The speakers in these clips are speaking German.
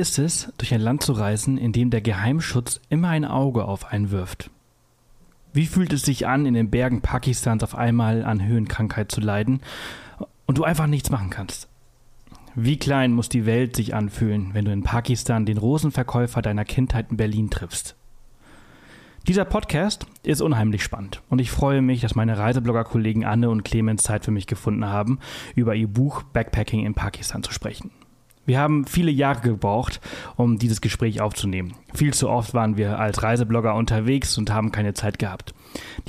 ist es, durch ein Land zu reisen, in dem der Geheimschutz immer ein Auge auf einen wirft? Wie fühlt es sich an, in den Bergen Pakistans auf einmal an Höhenkrankheit zu leiden und du einfach nichts machen kannst? Wie klein muss die Welt sich anfühlen, wenn du in Pakistan den Rosenverkäufer deiner Kindheit in Berlin triffst? Dieser Podcast ist unheimlich spannend und ich freue mich, dass meine Reiseblogger-Kollegen Anne und Clemens Zeit für mich gefunden haben, über ihr Buch Backpacking in Pakistan zu sprechen. Wir haben viele Jahre gebraucht, um dieses Gespräch aufzunehmen. Viel zu oft waren wir als Reiseblogger unterwegs und haben keine Zeit gehabt.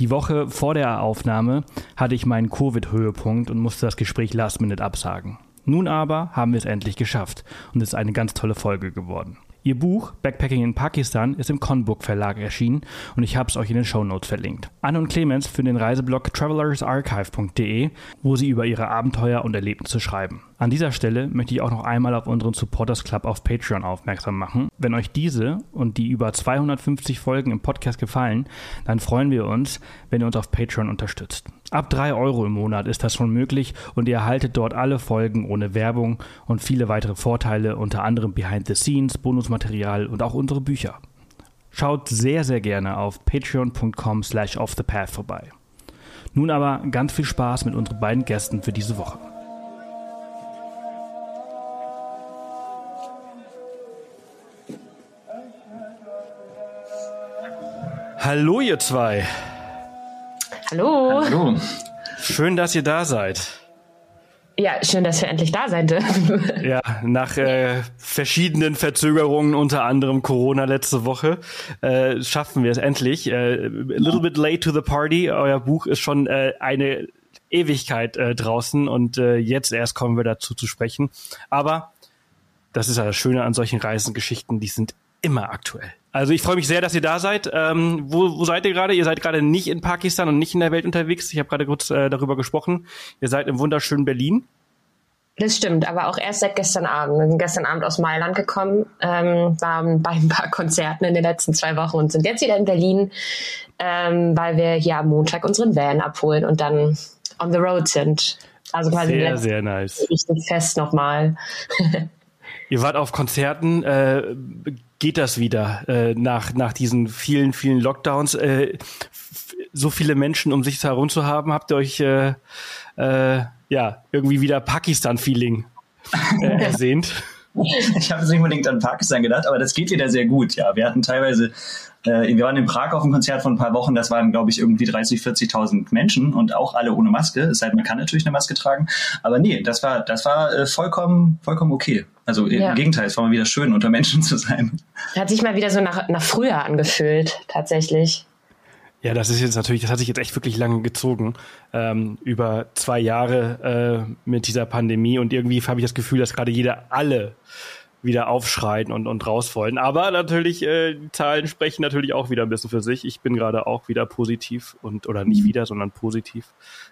Die Woche vor der Aufnahme hatte ich meinen Covid-Höhepunkt und musste das Gespräch last minute absagen. Nun aber haben wir es endlich geschafft und es ist eine ganz tolle Folge geworden. Ihr Buch Backpacking in Pakistan ist im Conbook Verlag erschienen und ich habe es euch in den Show Notes verlinkt. Anne und Clemens für den Reiseblog travelersarchive.de, wo sie über ihre Abenteuer und Erlebnisse schreiben. An dieser Stelle möchte ich auch noch einmal auf unseren Supporters Club auf Patreon aufmerksam machen. Wenn euch diese und die über 250 Folgen im Podcast gefallen, dann freuen wir uns, wenn ihr uns auf Patreon unterstützt. Ab 3 Euro im Monat ist das schon möglich und ihr erhaltet dort alle Folgen ohne Werbung und viele weitere Vorteile, unter anderem Behind the Scenes, Bonusmaterial und auch unsere Bücher. Schaut sehr, sehr gerne auf patreon.com slash offthepath vorbei. Nun aber ganz viel Spaß mit unseren beiden Gästen für diese Woche. Hallo ihr zwei. Hallo. Hallo. Schön, dass ihr da seid. Ja, schön, dass wir endlich da sein dürfen. Ja, nach äh, verschiedenen Verzögerungen, unter anderem Corona letzte Woche, äh, schaffen wir es endlich. Äh, a little bit late to the party. Euer Buch ist schon äh, eine Ewigkeit äh, draußen und äh, jetzt erst kommen wir dazu zu sprechen. Aber das ist ja das Schöne an solchen Reisengeschichten, die sind immer aktuell. Also ich freue mich sehr, dass ihr da seid. Ähm, wo, wo seid ihr gerade? Ihr seid gerade nicht in Pakistan und nicht in der Welt unterwegs. Ich habe gerade kurz äh, darüber gesprochen. Ihr seid im wunderschönen Berlin. Das stimmt, aber auch erst seit gestern Abend. Wir sind gestern Abend aus Mailand gekommen, ähm, waren bei ein paar Konzerten in den letzten zwei Wochen und sind jetzt wieder in Berlin, ähm, weil wir hier am Montag unseren Van abholen und dann on the road sind. Also quasi sehr, sehr nice. richtig fest nochmal. Ihr wart auf Konzerten. Äh, geht das wieder äh, nach, nach diesen vielen, vielen Lockdowns? Äh, so viele Menschen um sich herum zu haben, habt ihr euch äh, äh, ja irgendwie wieder Pakistan-Feeling äh, ersehnt? Ich habe jetzt nicht unbedingt an Pakistan gedacht, aber das geht wieder sehr gut. Ja, wir hatten teilweise, äh, wir waren in Prag auf einem Konzert von ein paar Wochen, das waren, glaube ich, irgendwie 30, 40.000 Menschen und auch alle ohne Maske. Es sei denn, man kann natürlich eine Maske tragen. Aber nee, das war, das war äh, vollkommen, vollkommen okay. Also ja. im Gegenteil, es war mal wieder schön, unter Menschen zu sein. Hat sich mal wieder so nach, nach früher angefühlt, tatsächlich. Ja, das ist jetzt natürlich, das hat sich jetzt echt wirklich lange gezogen, ähm, über zwei Jahre äh, mit dieser Pandemie und irgendwie habe ich das Gefühl, dass gerade jeder alle wieder aufschreien und, und raus wollen. Aber natürlich, äh, die Zahlen sprechen natürlich auch wieder ein bisschen für sich. Ich bin gerade auch wieder positiv und oder nicht wieder, sondern positiv.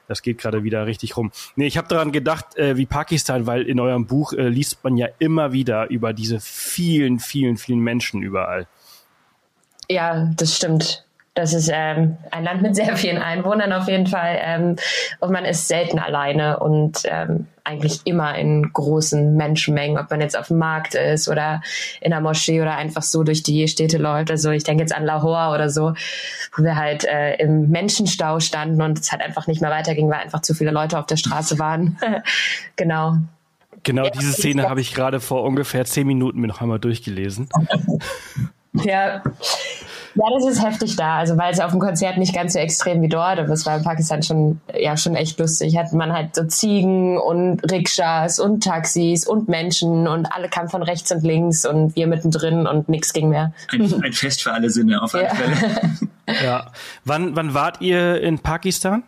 Das geht gerade wieder richtig rum. Nee, ich habe daran gedacht, äh, wie Pakistan, weil in eurem Buch äh, liest man ja immer wieder über diese vielen, vielen, vielen Menschen überall. Ja, das stimmt. Das ist ähm, ein Land mit sehr vielen Einwohnern auf jeden Fall. Ähm, und man ist selten alleine und ähm, eigentlich immer in großen Menschenmengen, ob man jetzt auf dem Markt ist oder in der Moschee oder einfach so durch die Städte läuft. Also ich denke jetzt an Lahore oder so, wo wir halt äh, im Menschenstau standen und es halt einfach nicht mehr weiterging, weil einfach zu viele Leute auf der Straße waren. genau. Genau ja, diese Szene habe ich gerade vor ungefähr zehn Minuten mir noch einmal durchgelesen. Ja, ja, das ist heftig da. Also weil es auf dem Konzert nicht ganz so extrem wie dort, aber es war in Pakistan schon ja schon echt lustig. Hat man halt so Ziegen und Rikschas und Taxis und Menschen und alle kamen von rechts und links und wir mittendrin und nichts ging mehr. Ein, ein Fest für alle Sinne auf alle ja. Fälle. ja. Wann, wann wart ihr in Pakistan?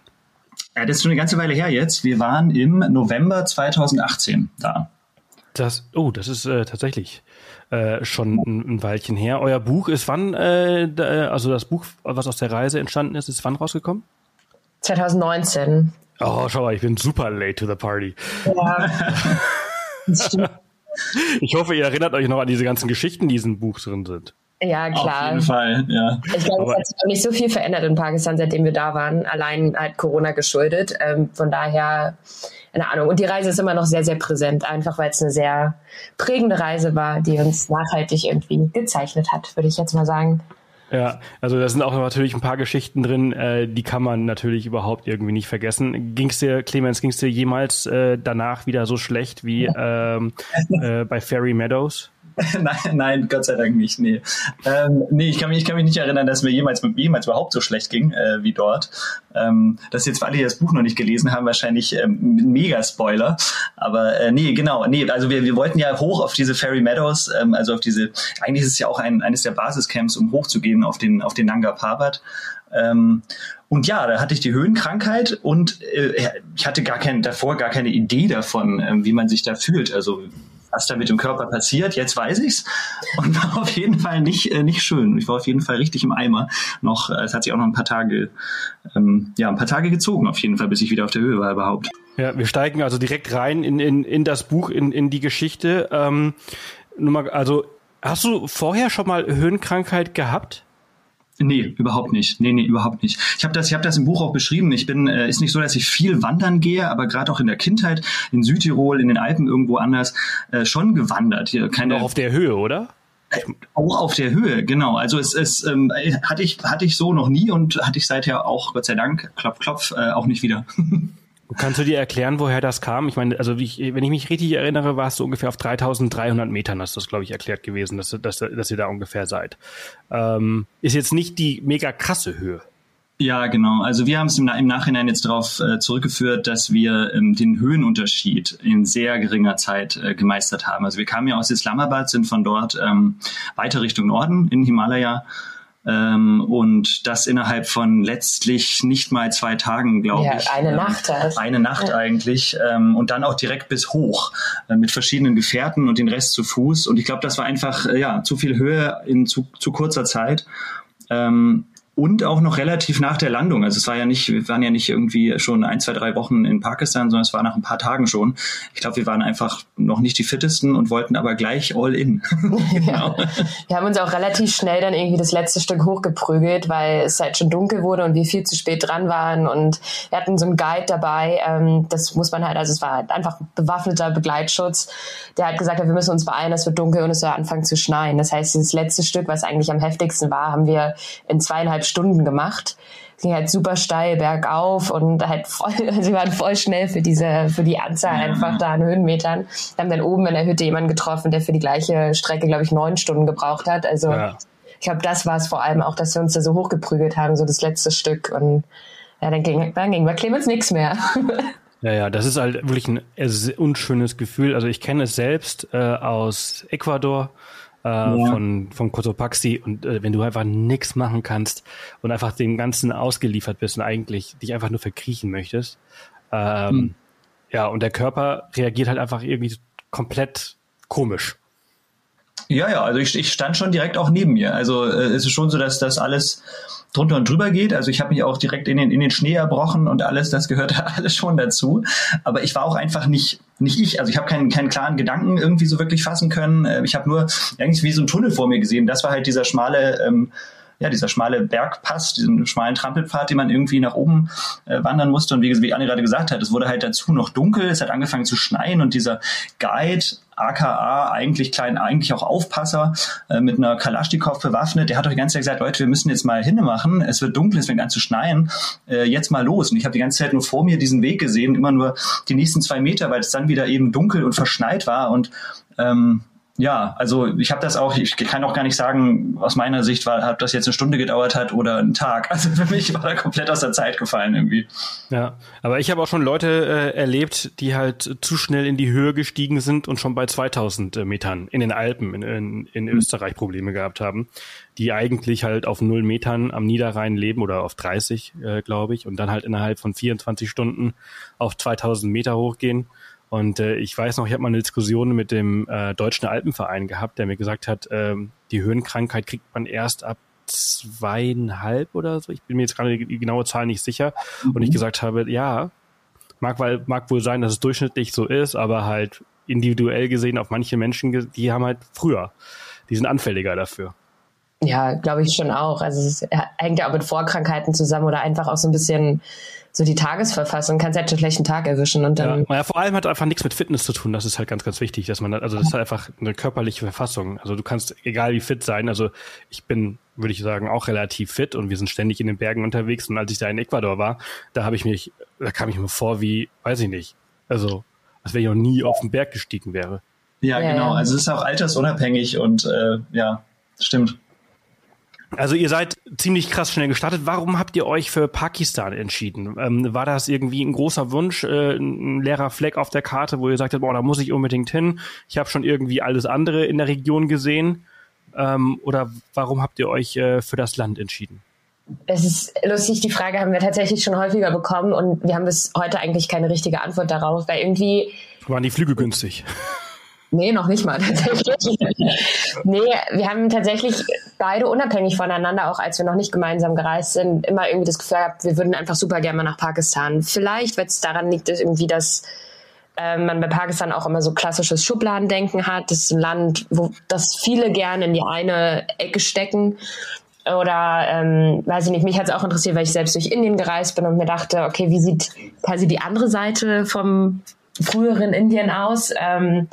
Ja, das ist schon eine ganze Weile her jetzt. Wir waren im November 2018 da. Das, oh, das ist äh, tatsächlich äh, schon ein, ein, Weilchen her. Euer Buch ist wann, äh, also das Buch, was aus der Reise entstanden ist, ist wann rausgekommen? 2019. Oh, schau mal, ich bin super late to the party. Ja. ich hoffe, ihr erinnert euch noch an diese ganzen Geschichten, die in diesem Buch drin sind. Ja, klar. Auf jeden Fall, ja. Ich glaube, es hat sich auch nicht so viel verändert in Pakistan, seitdem wir da waren. Allein halt Corona geschuldet. Ähm, von daher, keine Ahnung. Und die Reise ist immer noch sehr, sehr präsent, einfach weil es eine sehr prägende Reise war, die uns nachhaltig irgendwie gezeichnet hat, würde ich jetzt mal sagen. Ja, also da sind auch natürlich ein paar Geschichten drin, äh, die kann man natürlich überhaupt irgendwie nicht vergessen. Ging's dir, Clemens, ging's dir jemals äh, danach wieder so schlecht wie ähm, äh, bei Fairy Meadows? nein, nein, Gott sei Dank nicht. Nee, ähm, nee ich, kann mich, ich kann mich nicht erinnern, dass mir jemals, jemals überhaupt so schlecht ging äh, wie dort. Ähm, das ist jetzt für alle, die das Buch noch nicht gelesen haben, wahrscheinlich ähm, mega Spoiler. Aber äh, nee, genau. Nee, also wir, wir wollten ja hoch auf diese Fairy Meadows, ähm, also auf diese, eigentlich ist es ja auch ein, eines der Basiscamps, um hochzugehen auf den, auf den Nanga Parbat. Ähm, und ja, da hatte ich die Höhenkrankheit und äh, ich hatte gar kein, davor gar keine Idee davon, äh, wie man sich da fühlt. Also was da mit dem Körper passiert. Jetzt weiß ich's und war auf jeden Fall nicht äh, nicht schön. Ich war auf jeden Fall richtig im Eimer. Noch, äh, es hat sich auch noch ein paar Tage, ähm, ja, ein paar Tage gezogen auf jeden Fall, bis ich wieder auf der Höhe war überhaupt. Ja, wir steigen also direkt rein in in, in das Buch, in in die Geschichte. Ähm, nur mal, also hast du vorher schon mal Höhenkrankheit gehabt? Nee, überhaupt nicht. Nee, nee, überhaupt nicht. Ich habe das, ich hab das im Buch auch beschrieben. Ich bin, äh, ist nicht so, dass ich viel wandern gehe, aber gerade auch in der Kindheit, in Südtirol, in den Alpen, irgendwo anders, äh, schon gewandert. Hier keine, auch auf der Höhe, oder? Äh, auch auf der Höhe, genau. Also es, es ähm, hatte ich hatte ich so noch nie und hatte ich seither auch Gott sei Dank klopf klopf äh, auch nicht wieder. Kannst du dir erklären, woher das kam? Ich meine, also ich, wenn ich mich richtig erinnere, warst du ungefähr auf 3300 Metern, hast du das, glaube ich, erklärt gewesen, dass, dass, dass ihr da ungefähr seid. Ähm, ist jetzt nicht die mega krasse Höhe. Ja, genau. Also wir haben es im, im Nachhinein jetzt darauf äh, zurückgeführt, dass wir ähm, den Höhenunterschied in sehr geringer Zeit äh, gemeistert haben. Also wir kamen ja aus Islamabad, sind von dort ähm, weiter Richtung Norden in Himalaya ähm, und das innerhalb von letztlich nicht mal zwei Tagen, glaube ja, ich. Eine ähm, Nacht. Also. Eine Nacht ja. eigentlich. Ähm, und dann auch direkt bis hoch äh, mit verschiedenen Gefährten und den Rest zu Fuß. Und ich glaube, das war einfach äh, ja zu viel Höhe in zu, zu kurzer Zeit. Ähm, und auch noch relativ nach der Landung. Also es war ja nicht, wir waren ja nicht irgendwie schon ein, zwei, drei Wochen in Pakistan, sondern es war nach ein paar Tagen schon. Ich glaube, wir waren einfach noch nicht die fittesten und wollten aber gleich all in. genau. ja. Wir haben uns auch relativ schnell dann irgendwie das letzte Stück hochgeprügelt, weil es halt schon dunkel wurde und wir viel zu spät dran waren und wir hatten so einen Guide dabei. Ähm, das muss man halt, also es war halt einfach bewaffneter Begleitschutz, der hat gesagt wir müssen uns beeilen, es wird dunkel und es soll anfangen zu schneien. Das heißt, das letzte Stück, was eigentlich am heftigsten war, haben wir in zweieinhalb anderthalb Stunden gemacht. Es ging halt super steil bergauf und halt voll, sie waren voll schnell für diese, für die Anzahl einfach da an Höhenmetern. Wir haben dann oben in der Hütte jemanden getroffen, der für die gleiche Strecke, glaube ich, neun Stunden gebraucht hat. Also ja. ich glaube, das war es vor allem auch, dass wir uns da so hochgeprügelt haben, so das letzte Stück. Und ja, dann ging, dann ging bei Clemens nichts mehr. Ja, ja, das ist halt wirklich ein unschönes Gefühl. Also ich kenne es selbst äh, aus Ecuador äh, ja. von, von Cotopaxi und äh, wenn du einfach nichts machen kannst und einfach dem Ganzen ausgeliefert bist und eigentlich dich einfach nur verkriechen möchtest, ähm, hm. ja, und der Körper reagiert halt einfach irgendwie komplett komisch. Ja, ja, also ich, ich stand schon direkt auch neben mir. Also äh, es ist schon so, dass das alles drunter und drüber geht. Also ich habe mich auch direkt in den, in den Schnee erbrochen und alles, das gehörte alles schon dazu. Aber ich war auch einfach nicht, nicht ich. Also ich habe keinen, keinen klaren Gedanken irgendwie so wirklich fassen können. Äh, ich habe nur eigentlich wie so ein Tunnel vor mir gesehen. Das war halt dieser schmale ähm, ja, dieser schmale Bergpass, diesen schmalen Trampelpfad, den man irgendwie nach oben äh, wandern musste. Und wie, wie Anne gerade gesagt hat, es wurde halt dazu noch dunkel, es hat angefangen zu schneien und dieser Guide aka eigentlich klein, eigentlich auch Aufpasser äh, mit einer Kalaschnikow bewaffnet. Der hat doch die ganze Zeit gesagt, Leute, wir müssen jetzt mal hinmachen. Es wird dunkel, es fängt an zu schneien. Äh, jetzt mal los. Und ich habe die ganze Zeit nur vor mir diesen Weg gesehen, immer nur die nächsten zwei Meter, weil es dann wieder eben dunkel und verschneit war. Und ähm, ja, also ich habe das auch, ich kann auch gar nicht sagen, aus meiner Sicht war, ob das jetzt eine Stunde gedauert hat oder einen Tag. Also für mich war da komplett aus der Zeit gefallen irgendwie. Ja, aber ich habe auch schon Leute äh, erlebt, die halt zu schnell in die Höhe gestiegen sind und schon bei 2000 äh, Metern in den Alpen in, in, in mhm. Österreich Probleme gehabt haben, die eigentlich halt auf null Metern am Niederrhein leben oder auf 30, äh, glaube ich, und dann halt innerhalb von 24 Stunden auf 2000 Meter hochgehen Und äh, ich weiß noch, ich habe mal eine Diskussion mit dem äh, Deutschen Alpenverein gehabt, der mir gesagt hat, ähm, die Höhenkrankheit kriegt man erst ab zweieinhalb oder so. Ich bin mir jetzt gerade die genaue Zahl nicht sicher. Mhm. Und ich mhm. gesagt habe, ja, mag, weil, mag wohl sein, dass es durchschnittlich so ist, aber halt individuell gesehen auf manche Menschen, die haben halt früher, die sind anfälliger dafür. Ja, glaube ich schon auch. Also es hängt ja auch mit Vorkrankheiten zusammen oder einfach auch so ein bisschen so die Tagesverfassung, kannst halt einen schlechten Tag erwischen und dann. Ja, ja, vor allem hat einfach nichts mit Fitness zu tun. Das ist halt ganz, ganz wichtig, dass man, also das ist halt einfach eine körperliche Verfassung. Also du kannst, egal wie fit sein, also ich bin, würde ich sagen, auch relativ fit und wir sind ständig in den Bergen unterwegs und als ich da in Ecuador war, da habe ich mich, da kam ich mir vor wie, weiß ich nicht, also als wenn ich noch nie auf den Berg gestiegen wäre. Ja, ja genau. Also es ist auch altersunabhängig und äh, ja, stimmt. Also ihr seid ziemlich krass schnell gestartet. Warum habt ihr euch für Pakistan entschieden? Ähm, war das irgendwie ein großer Wunsch, äh, ein leerer Fleck auf der Karte, wo ihr sagtet, boah, da muss ich unbedingt hin. Ich habe schon irgendwie alles andere in der Region gesehen. Ähm, oder warum habt ihr euch äh, für das Land entschieden? Es ist lustig, die Frage haben wir tatsächlich schon häufiger bekommen und wir haben bis heute eigentlich keine richtige Antwort darauf, weil irgendwie. Waren die Flüge günstig? Nee, noch nicht mal tatsächlich. nee, wir haben tatsächlich beide unabhängig voneinander, auch als wir noch nicht gemeinsam gereist sind, immer irgendwie das Gefühl gehabt, wir würden einfach super gerne mal nach Pakistan. Vielleicht, weil es daran liegt, dass irgendwie das äh, man bei Pakistan auch immer so klassisches Schubladendenken hat. Das ist ein Land, wo das viele gerne in die eine Ecke stecken. Oder ähm, weiß ich nicht, mich hat es auch interessiert, weil ich selbst durch Indien gereist bin und mir dachte, okay, wie sieht quasi die andere Seite vom früheren Indien aus? Ähm,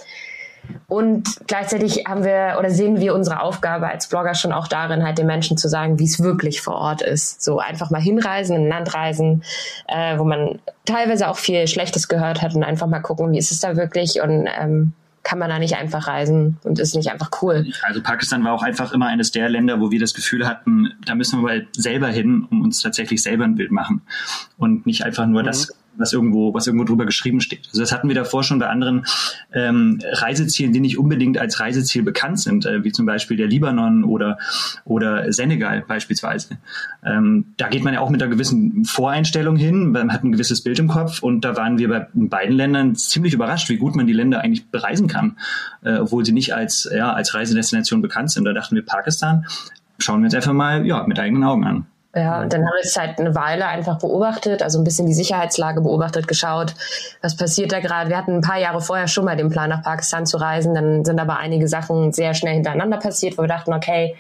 und gleichzeitig haben wir oder sehen wir unsere Aufgabe als Blogger schon auch darin, halt den Menschen zu sagen, wie es wirklich vor Ort ist. So einfach mal hinreisen, in ein Land reisen, äh, wo man teilweise auch viel Schlechtes gehört hat und einfach mal gucken, wie ist es da wirklich und ähm, kann man da nicht einfach reisen und ist nicht einfach cool. Also Pakistan war auch einfach immer eines der Länder, wo wir das Gefühl hatten, da müssen wir mal selber hin, um uns tatsächlich selber ein Bild machen und nicht einfach nur mhm. das was irgendwo, was irgendwo drüber geschrieben steht. Also das hatten wir davor schon bei anderen ähm, Reisezielen, die nicht unbedingt als Reiseziel bekannt sind, äh, wie zum Beispiel der Libanon oder, oder Senegal beispielsweise. Ähm, da geht man ja auch mit einer gewissen Voreinstellung hin, man hat ein gewisses Bild im Kopf und da waren wir bei beiden Ländern ziemlich überrascht, wie gut man die Länder eigentlich bereisen kann, äh, obwohl sie nicht als, ja, als Reisedestination bekannt sind. Da dachten wir Pakistan, schauen wir uns einfach mal ja, mit eigenen Augen an. Ja, und dann haben wir es halt eine Weile einfach beobachtet, also ein bisschen die Sicherheitslage beobachtet, geschaut, was passiert da gerade. Wir hatten ein paar Jahre vorher schon mal den Plan, nach Pakistan zu reisen, dann sind aber einige Sachen sehr schnell hintereinander passiert, wo wir dachten, okay,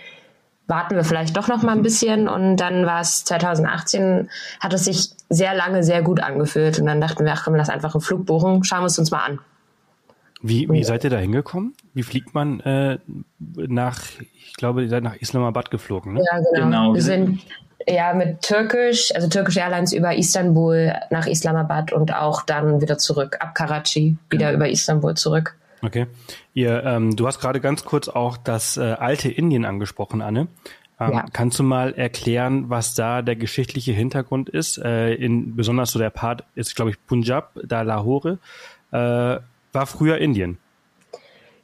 warten wir vielleicht doch noch mal ein bisschen und dann war es 2018, hat es sich sehr lange sehr gut angefühlt und dann dachten wir, ach komm, lass einfach einen Flug buchen, schauen wir es uns mal an. Wie, wie seid ihr da hingekommen? Wie fliegt man äh, nach, ich glaube, ihr seid nach Islamabad geflogen, ne? Ja, genau. genau. Wir sind ja, mit Türkisch, also Turkish Airlines über Istanbul nach Islamabad und auch dann wieder zurück, ab Karachi, wieder genau. über Istanbul zurück. Okay. Ihr, ähm, du hast gerade ganz kurz auch das äh, alte Indien angesprochen, Anne. Ähm, ja. Kannst du mal erklären, was da der geschichtliche Hintergrund ist? Äh, in, besonders so der Part ist, glaube ich, Punjab, da Lahore, äh, war früher Indien.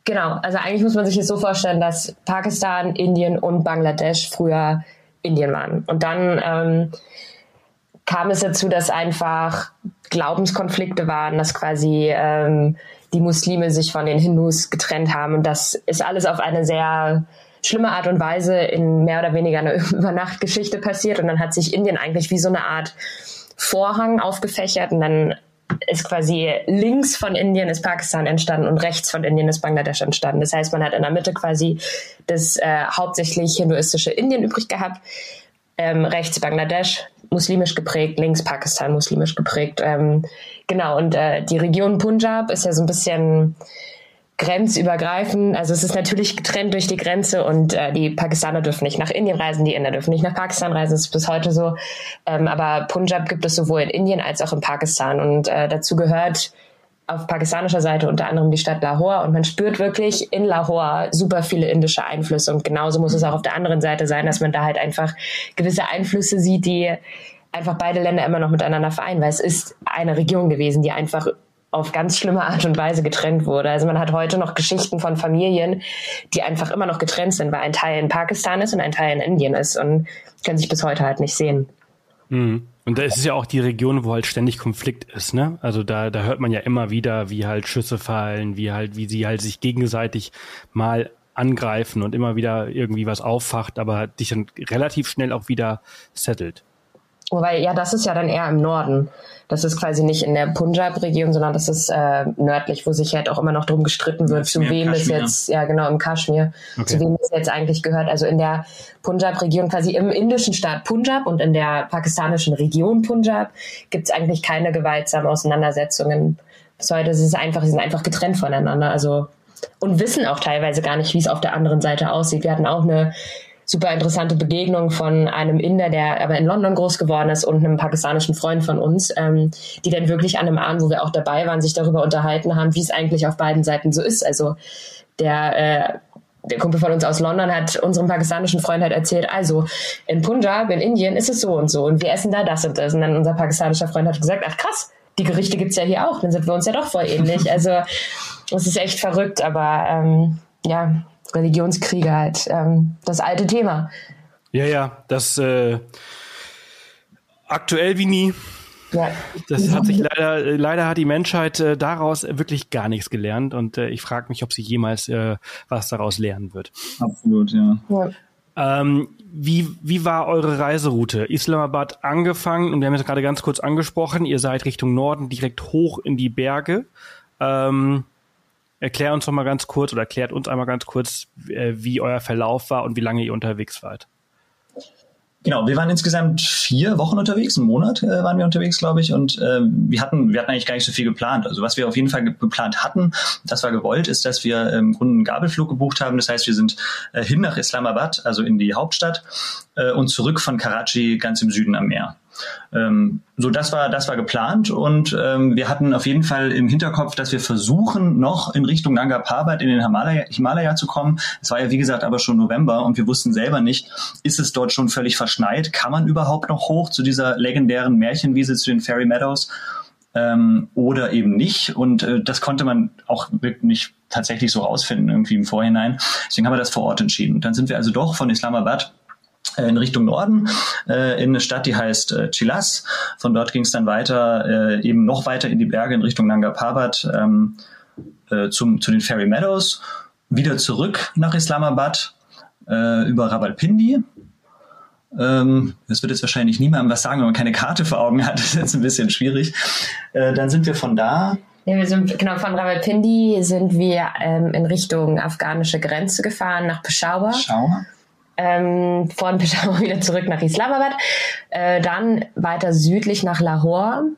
Genau, also eigentlich muss man sich das so vorstellen, dass Pakistan, Indien und Bangladesch früher Indien waren. Und dann ähm, kam es dazu, dass einfach Glaubenskonflikte waren, dass quasi ähm, die Muslime sich von den Hindus getrennt haben. Und das ist alles auf eine sehr schlimme Art und Weise in mehr oder weniger einer Übernachtgeschichte passiert. Und dann hat sich Indien eigentlich wie so eine Art Vorhang aufgefächert und dann ist quasi links von Indien ist Pakistan entstanden und rechts von Indien ist Bangladesch entstanden. Das heißt, man hat in der Mitte quasi das äh, hauptsächlich hinduistische Indien übrig gehabt, ähm, rechts Bangladesch muslimisch geprägt, links Pakistan muslimisch geprägt. Ähm, genau, und äh, die Region Punjab ist ja so ein bisschen grenzübergreifend. Also es ist natürlich getrennt durch die Grenze und äh, die Pakistaner dürfen nicht nach Indien reisen, die Inder dürfen nicht nach Pakistan reisen. Das ist bis heute so. Ähm, aber Punjab gibt es sowohl in Indien als auch in Pakistan und äh, dazu gehört auf pakistanischer Seite unter anderem die Stadt Lahore und man spürt wirklich in Lahore super viele indische Einflüsse und genauso muss es auch auf der anderen Seite sein, dass man da halt einfach gewisse Einflüsse sieht, die einfach beide Länder immer noch miteinander vereinen, weil es ist eine Region gewesen, die einfach auf ganz schlimme Art und Weise getrennt wurde. Also man hat heute noch Geschichten von Familien, die einfach immer noch getrennt sind, weil ein Teil in Pakistan ist und ein Teil in Indien ist und können sich bis heute halt nicht sehen. Mhm. Und es ist ja auch die Region, wo halt ständig Konflikt ist, ne? Also da, da hört man ja immer wieder, wie halt Schüsse fallen, wie halt, wie sie halt sich gegenseitig mal angreifen und immer wieder irgendwie was auffacht, aber dich dann relativ schnell auch wieder settelt. Wobei, ja, das ist ja dann eher im Norden. Das ist quasi nicht in der Punjab-Region, sondern das ist äh, nördlich, wo sich halt auch immer noch drum gestritten wird, zu wem es jetzt, ja genau, im Kaschmir, okay. zu wem es jetzt eigentlich gehört. Also in der Punjab-Region, quasi im indischen Staat Punjab und in der pakistanischen Region Punjab gibt es eigentlich keine gewaltsamen Auseinandersetzungen. Bis heute ist es einfach, sie sind einfach getrennt voneinander. Also und wissen auch teilweise gar nicht, wie es auf der anderen Seite aussieht. Wir hatten auch eine super interessante Begegnung von einem Inder, der aber in London groß geworden ist und einem pakistanischen Freund von uns, ähm, die dann wirklich an einem Abend, wo wir auch dabei waren, sich darüber unterhalten haben, wie es eigentlich auf beiden Seiten so ist. Also der äh, der Kumpel von uns aus London hat unserem pakistanischen Freund halt erzählt, also in Punjab, in Indien ist es so und so und wir essen da das und das. Und dann unser pakistanischer Freund hat gesagt, ach krass, die Gerichte gibt's ja hier auch, dann sind wir uns ja doch voll ähnlich. Also es ist echt verrückt, aber ähm, ja, Religionskriege halt, ähm, das alte Thema. Ja, ja, das äh, aktuell wie nie. Ja. Das hat sich leider, leider hat die Menschheit äh, daraus wirklich gar nichts gelernt und äh, ich frage mich, ob sie jemals äh, was daraus lernen wird. Absolut, ja. ja. Ähm, wie, wie war eure Reiseroute? Islamabad angefangen und wir haben es gerade ganz kurz angesprochen, ihr seid Richtung Norden direkt hoch in die Berge. Ähm, Erklär uns doch mal ganz kurz oder erklärt uns einmal ganz kurz, äh, wie euer Verlauf war und wie lange ihr unterwegs wart. Genau, wir waren insgesamt vier Wochen unterwegs, einen Monat äh, waren wir unterwegs, glaube ich, und äh, wir hatten, wir hatten eigentlich gar nicht so viel geplant. Also was wir auf jeden Fall geplant hatten, das war gewollt, ist, dass wir im Grunde einen Gabelflug gebucht haben. Das heißt, wir sind äh, hin nach Islamabad, also in die Hauptstadt, äh, und zurück von Karachi ganz im Süden am Meer. Ähm, so, das war, das war geplant und ähm, wir hatten auf jeden Fall im Hinterkopf, dass wir versuchen, noch in Richtung Nanga Parbat in den Himalaya, Himalaya zu kommen. Es war ja, wie gesagt, aber schon November und wir wussten selber nicht, ist es dort schon völlig verschneit? Kann man überhaupt noch hoch zu dieser legendären Märchenwiese, zu den Fairy Meadows? Ähm, oder eben nicht. Und äh, das konnte man auch nicht tatsächlich so rausfinden, irgendwie im Vorhinein. Deswegen haben wir das vor Ort entschieden. Und dann sind wir also doch von Islamabad in Richtung Norden, äh, in eine Stadt, die heißt äh, Chilas. Von dort ging es dann weiter, äh, eben noch weiter in die Berge in Richtung Nanga Parbat ähm, äh, zum, zu den Fairy Meadows, wieder zurück nach Islamabad äh, über Rawalpindi. Ähm, das wird jetzt wahrscheinlich niemandem was sagen, wenn man keine Karte vor Augen hat. Das ist jetzt ein bisschen schwierig. Äh, dann sind wir von da ja, wir sind genau von Rawalpindi sind wir ähm, in Richtung afghanische Grenze gefahren nach Peshawar. Peshawar ähm, von Peshawar wieder zurück nach Islamabad, äh, dann weiter südlich nach Lahore,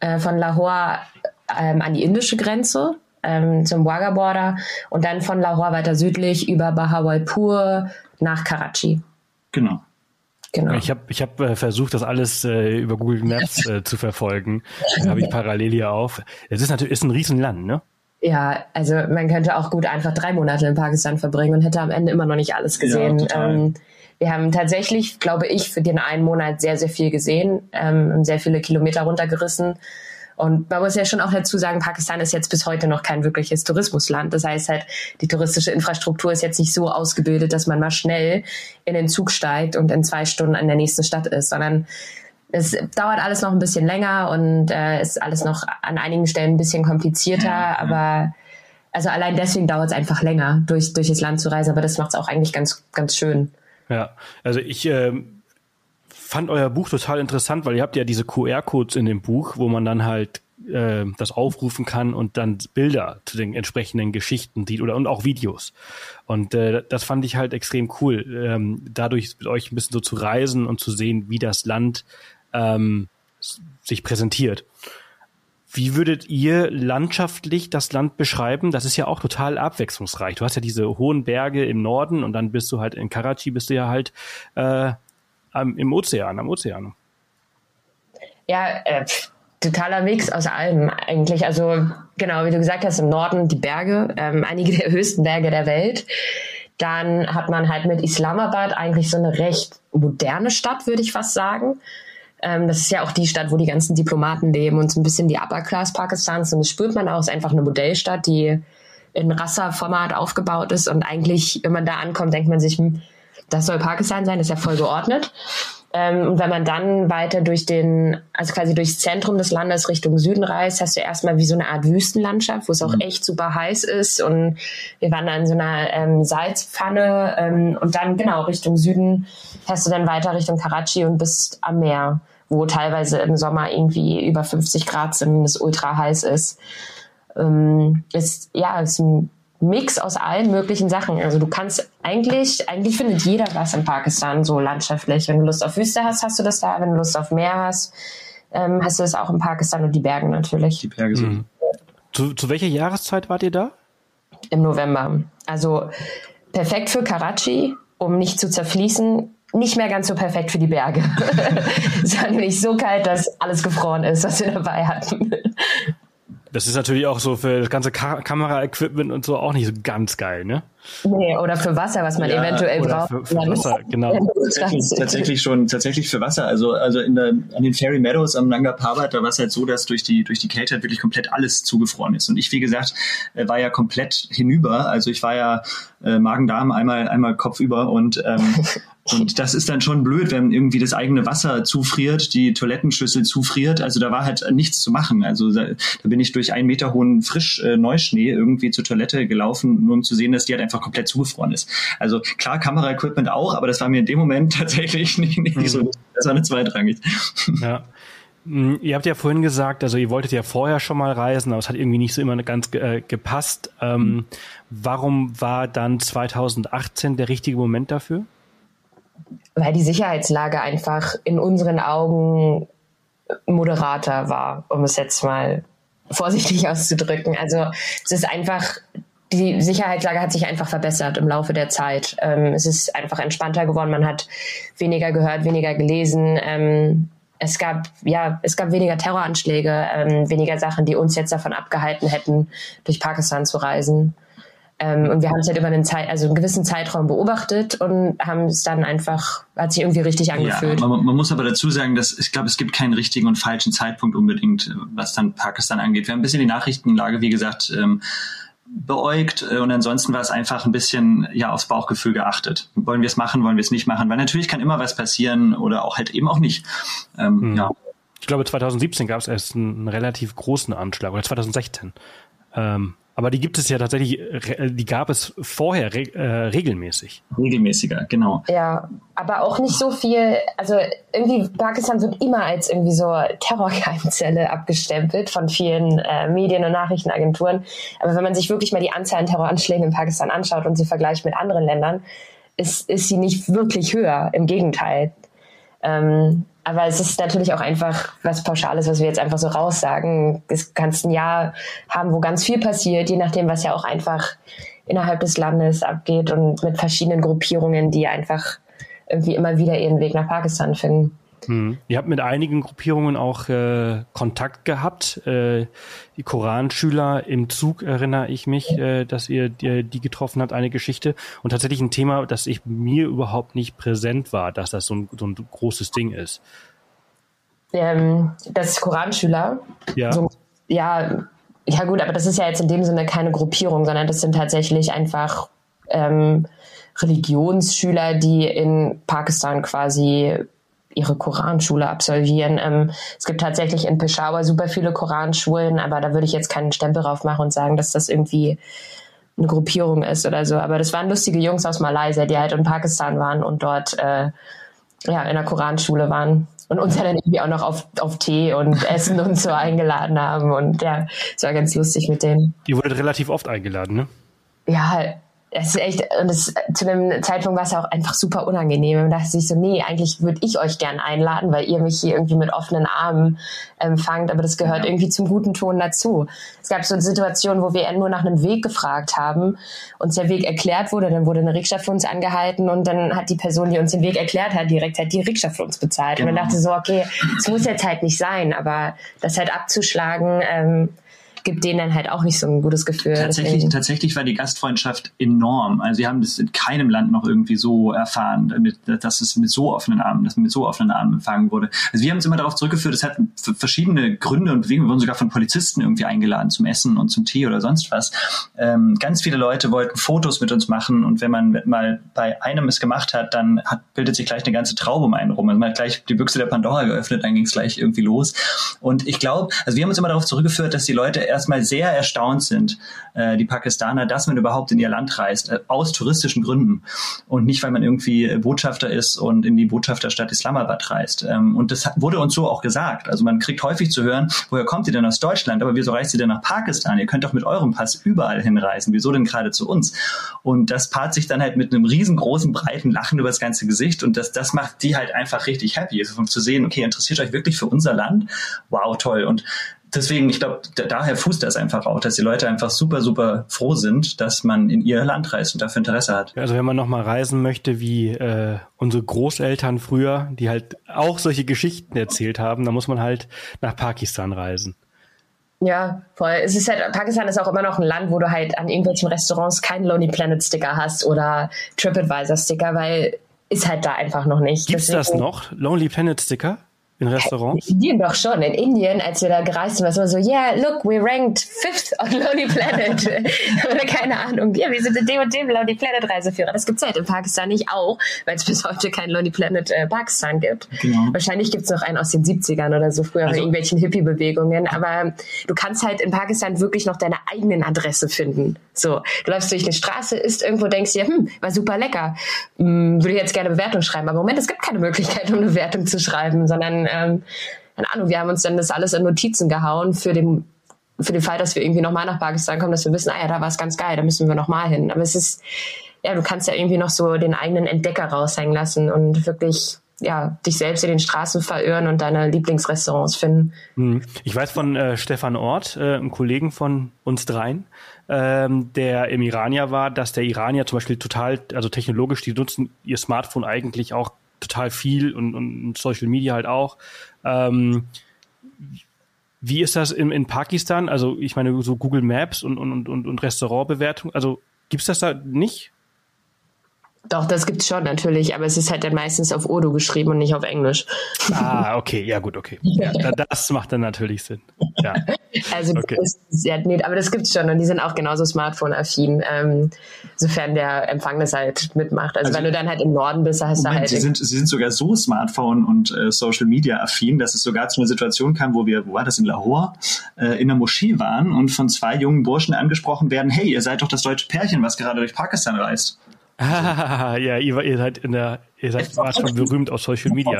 äh, von Lahore ähm, an die indische Grenze ähm, zum Wagah Border und dann von Lahore weiter südlich über Bahawalpur nach Karachi. Genau. Genau. Ich habe ich hab, äh, versucht, das alles äh, über Google Maps äh, zu verfolgen. Da habe ich parallel hier auf. Es ist natürlich ist ein Riesenland, ne? Ja, also man könnte auch gut einfach drei Monate in Pakistan verbringen und hätte am Ende immer noch nicht alles gesehen. Ja, ähm, wir haben tatsächlich, glaube ich, für den einen Monat sehr, sehr viel gesehen, ähm, sehr viele Kilometer runtergerissen. Und man muss ja schon auch dazu sagen, Pakistan ist jetzt bis heute noch kein wirkliches Tourismusland. Das heißt halt, die touristische Infrastruktur ist jetzt nicht so ausgebildet, dass man mal schnell in den Zug steigt und in zwei Stunden an der nächsten Stadt ist, sondern es dauert alles noch ein bisschen länger und äh, ist alles noch an einigen Stellen ein bisschen komplizierter, ja, aber also allein deswegen dauert es einfach länger, durch, durch das Land zu reisen, aber das macht es auch eigentlich ganz, ganz schön. Ja, also ich äh, fand euer Buch total interessant, weil ihr habt ja diese QR-Codes in dem Buch, wo man dann halt äh, das aufrufen kann und dann Bilder zu den entsprechenden Geschichten sieht oder und auch Videos. Und äh, das fand ich halt extrem cool, ähm, dadurch mit euch ein bisschen so zu reisen und zu sehen, wie das Land ähm, sich präsentiert. Wie würdet ihr landschaftlich das Land beschreiben? Das ist ja auch total abwechslungsreich. Du hast ja diese hohen Berge im Norden und dann bist du halt in Karachi, bist du ja halt äh, im Ozean, am Ozean. Ja, äh, totaler Mix aus allem eigentlich. Also genau, wie du gesagt hast, im Norden die Berge, ähm, einige der höchsten Berge der Welt. Dann hat man halt mit Islamabad eigentlich so eine recht moderne Stadt, würde ich fast sagen. Ähm, das ist ja auch die Stadt, wo die ganzen Diplomaten leben und so ein bisschen die Upper Class Pakistans. Und das spürt man auch. Es ist einfach eine Modellstadt, die in Rassa-Format aufgebaut ist. Und eigentlich, wenn man da ankommt, denkt man sich, hm, das soll Pakistan sein, das ist ja voll geordnet. Ähm, und wenn man dann weiter durch den, also quasi durchs Zentrum des Landes Richtung Süden reist, hast du erstmal wie so eine Art Wüstenlandschaft, wo es auch mhm. echt super heiß ist. Und wir waren da in so einer ähm, Salzpfanne ähm, und dann genau Richtung Süden fährst du dann weiter Richtung Karachi und bist am Meer, wo teilweise im Sommer irgendwie über 50 Grad sind und es ultra heiß ist. Ähm, ist ja ist ein Mix aus allen möglichen Sachen. Also du kannst eigentlich, eigentlich findet jeder was in Pakistan so landschaftlich. Wenn du Lust auf Wüste hast, hast du das da. Wenn du Lust auf Meer hast, ähm, hast du das auch in Pakistan und die Berge natürlich. Die Berge sind. Mhm. Zu, zu welcher Jahreszeit wart ihr da? Im November. Also perfekt für Karachi, um nicht zu zerfließen. Nicht mehr ganz so perfekt für die Berge. es war nämlich so kalt, dass alles gefroren ist, was wir dabei hatten. Das ist natürlich auch so für das ganze Ka Kameraequipment und so auch nicht so ganz geil, ne? Nee, oder für Wasser, was man ja, eventuell braucht. Für, für Wasser, genau. Tatsächlich, tatsächlich, schon, tatsächlich für Wasser. Also, also in der, an den Fairy Meadows am Nanga Parbat, da war es halt so, dass durch die, durch die Kälte halt wirklich komplett alles zugefroren ist. Und ich, wie gesagt, äh, war ja komplett hinüber. Also ich war ja äh, Magen-Darm einmal, einmal kopfüber und ähm, Und das ist dann schon blöd, wenn irgendwie das eigene Wasser zufriert, die Toilettenschüssel zufriert. Also da war halt nichts zu machen. Also da, da bin ich durch einen Meter hohen frisch äh, Neuschnee irgendwie zur Toilette gelaufen, nur um zu sehen, dass die halt einfach komplett zugefroren ist. Also klar, Kameraequipment auch, aber das war mir in dem Moment tatsächlich nicht, nicht mhm. so, das war eine zweitrangig. Ja. Hm, ihr habt ja vorhin gesagt, also ihr wolltet ja vorher schon mal reisen, aber es hat irgendwie nicht so immer ganz äh, gepasst. Ähm, mhm. Warum war dann 2018 der richtige Moment dafür? Weil die Sicherheitslage einfach in unseren Augen moderater war, um es jetzt mal vorsichtig auszudrücken. Also es ist einfach, die Sicherheitslage hat sich einfach verbessert im Laufe der Zeit. Ähm, es ist einfach entspannter geworden. Man hat weniger gehört, weniger gelesen. Ähm, es gab ja, es gab weniger Terroranschläge, ähm, weniger Sachen, die uns jetzt davon abgehalten hätten, durch Pakistan zu reisen. Ähm, und wir haben es halt über einen Zeit, also einen gewissen Zeitraum beobachtet und haben es dann einfach, hat sich irgendwie richtig angefühlt. Ja, man, man muss aber dazu sagen, dass ich glaube, es gibt keinen richtigen und falschen Zeitpunkt unbedingt, was dann Pakistan angeht. Wir haben ein bisschen die Nachrichtenlage, wie gesagt, ähm, beäugt äh, und ansonsten war es einfach ein bisschen ja aufs Bauchgefühl geachtet. Wollen wir es machen, wollen wir es nicht machen? Weil natürlich kann immer was passieren oder auch halt eben auch nicht. Ähm, hm. ja. Ich glaube, 2017 gab es erst einen, einen relativ großen Anschlag oder 2016. Ähm, aber die gibt es ja tatsächlich, äh, die gab es vorher re äh, regelmäßig. Regelmäßiger, genau. Ja, aber auch nicht so viel. Also irgendwie Pakistan wird immer als irgendwie so Terrorkeimzelle abgestempelt von vielen äh, Medien und Nachrichtenagenturen. Aber wenn man sich wirklich mal die Anzahl an Terroranschlägen in Pakistan anschaut und sie vergleicht mit anderen Ländern, ist, ist sie nicht wirklich höher. Im Gegenteil. Ähm, aber es ist natürlich auch einfach was Pauschales, was wir jetzt einfach so raussagen. Das kannst ein Jahr haben, wo ganz viel passiert, je nachdem, was ja auch einfach innerhalb des Landes abgeht und mit verschiedenen Gruppierungen, die einfach irgendwie immer wieder ihren Weg nach Pakistan finden. Hm. Ihr habt mit einigen Gruppierungen auch äh, Kontakt gehabt. Äh, die Koranschüler im Zug erinnere ich mich, äh, dass ihr die, die, getroffen habt, eine Geschichte. Und tatsächlich ein Thema, das ich mir überhaupt nicht präsent war, dass das so ein, so ein großes Ding ist. Ähm, das Koranschüler. Ja. So, ja, ja gut, aber das ist ja jetzt in dem Sinne keine Gruppierung, sondern das sind tatsächlich einfach ähm, Religionsschüler, die in Pakistan quasi ihre Koranschule absolvieren. Ähm, es gibt tatsächlich in Peshawar super viele Koranschulen, aber da würde ich jetzt keinen Stempel drauf machen und sagen, dass das irgendwie eine Gruppierung ist oder so. Aber das waren lustige Jungs aus Malaysia, die halt in Pakistan waren und dort äh, ja, in der Koranschule waren und uns ja dann irgendwie auch noch auf, auf Tee und Essen und so eingeladen haben. Und ja, es war ganz lustig mit denen. Die wurdet relativ oft eingeladen, ne? Ja, es ist echt, und es, zu dem Zeitpunkt war es auch einfach super unangenehm. Und dachte sich so, nee, eigentlich würde ich euch gern einladen, weil ihr mich hier irgendwie mit offenen Armen empfangt, aber das gehört ja. irgendwie zum guten Ton dazu. Es gab so eine Situation, wo wir nur nach einem Weg gefragt haben, uns der Weg erklärt wurde, dann wurde eine Rikscha für uns angehalten und dann hat die Person, die uns den Weg erklärt hat, direkt halt die Rikscha für uns bezahlt. Genau. Und dann genau. dachte so, okay, es muss jetzt halt nicht sein, aber das halt abzuschlagen, ähm, gibt denen dann halt auch nicht so ein gutes Gefühl. Tatsächlich, tatsächlich war die Gastfreundschaft enorm. Also sie haben das in keinem Land noch irgendwie so erfahren, damit, dass es mit so offenen Armen, dass mit so offenen Armen empfangen wurde. Also wir haben es immer darauf zurückgeführt, es hat verschiedene Gründe und Bewegungen. Wir wurden sogar von Polizisten irgendwie eingeladen zum Essen und zum Tee oder sonst was. Ähm, ganz viele Leute wollten Fotos mit uns machen und wenn man mal bei einem es gemacht hat, dann hat, bildet sich gleich eine ganze Traube um einen rum. Also man hat gleich die Büchse der Pandora geöffnet, dann ging es gleich irgendwie los. Und ich glaube, also wir haben uns immer darauf zurückgeführt, dass die Leute erstmal sehr erstaunt sind, äh, die Pakistaner, dass man überhaupt in ihr Land reist, äh, aus touristischen Gründen und nicht, weil man irgendwie Botschafter ist und in die Botschafterstadt Islamabad reist. Ähm, und das wurde uns so auch gesagt. Also man kriegt häufig zu hören, woher kommt ihr denn aus Deutschland? Aber wieso reist ihr denn nach Pakistan? Ihr könnt doch mit eurem Pass überall hinreisen. Wieso denn gerade zu uns? Und das paart sich dann halt mit einem riesengroßen, breiten Lachen über das ganze Gesicht und das, das macht die halt einfach richtig happy. Also zu sehen, okay, interessiert euch wirklich für unser Land? Wow, toll. Und deswegen, ich glaube, daher fußt das einfach auch, dass die Leute einfach super, super froh sind, dass man in ihr Land reist und dafür Interesse hat. Also wenn man nochmal reisen möchte, wie äh, unsere Großeltern früher, die halt auch solche Geschichten erzählt haben, dann muss man halt nach Pakistan reisen. Ja, voll. Es ist halt, Pakistan ist auch immer noch ein Land, wo du halt an irgendwelchen Restaurants keinen Lonely Planet Sticker hast oder TripAdvisor Sticker, weil ist halt da einfach noch nicht. Gibt's Deswegen, das noch? Lonely Planet Sticker? In Restaurants? In Indien doch schon. In Indien, als wir da gereist sind, war es immer so, yeah, look, we ranked fifth on Lonely Planet. Oder keine Ahnung. Ja, wir sind in dem und dem Lonely Planet Reiseführer. Das gibt's halt in Pakistan nicht auch, weil es bis heute kein Lonely Planet äh, Pakistan gibt. Genau. Wahrscheinlich gibt's noch einen aus den 70ern oder so, früher also, irgendwelchen Hippie-Bewegungen. Aber du kannst halt in Pakistan wirklich noch deine eigenen Adresse finden. So, du läufst durch eine Straße, isst irgendwo, denkst dir, hm, war super lecker. Hm, würde ich jetzt gerne Bewertung schreiben. Aber im Moment, es gibt keine Möglichkeit, um eine Bewertung zu schreiben, sondern ähm, keine Ahnung, wir haben uns dann das alles in Notizen gehauen für den, für den Fall, dass wir irgendwie nochmal nach Pakistan kommen, dass wir wissen, ah ja, da war es ganz geil, da müssen wir nochmal hin. Aber es ist, ja, du kannst ja irgendwie noch so den eigenen Entdecker raushängen lassen und wirklich ja, dich selbst in den Straßen verirren und deine Lieblingsrestaurants finden. Hm. Ich weiß von äh, Stefan Ort, äh, einem Kollegen von uns dreien, ähm, der im Iranier war, dass der Iranier zum Beispiel total, also technologisch, die nutzen ihr Smartphone eigentlich auch total viel und, und Social Media halt auch. Ähm, wie ist das in, in Pakistan? Also ich meine, so Google Maps und, und, und, und Restaurantbewertung, also gibt's das da nicht? Doch, das gibt's schon natürlich, aber es ist halt dann meistens auf Urdu geschrieben und nicht auf Englisch. Ah, okay, ja gut, okay. Ja, das macht dann natürlich Sinn. Ja. Also okay. das ist, ja, nee, aber das gibt's schon und die sind auch genauso Smartphone-affin, ähm, sofern der Empfang das halt mitmacht. Also, also, wenn du dann halt im Norden bist, hast Moment, du halt. Sie sind, Sie sind sogar so Smartphone- und äh, Social-Media-affin, dass es sogar zu einer Situation kam, wo wir, wo war das, in Lahore, äh, in der Moschee waren und von zwei jungen Burschen angesprochen werden, hey, ihr seid doch das deutsche Pärchen, was gerade durch Pakistan reist. Ah, ja, ihr, ihr seid in der, ihr seid schon berühmt auf Social Media.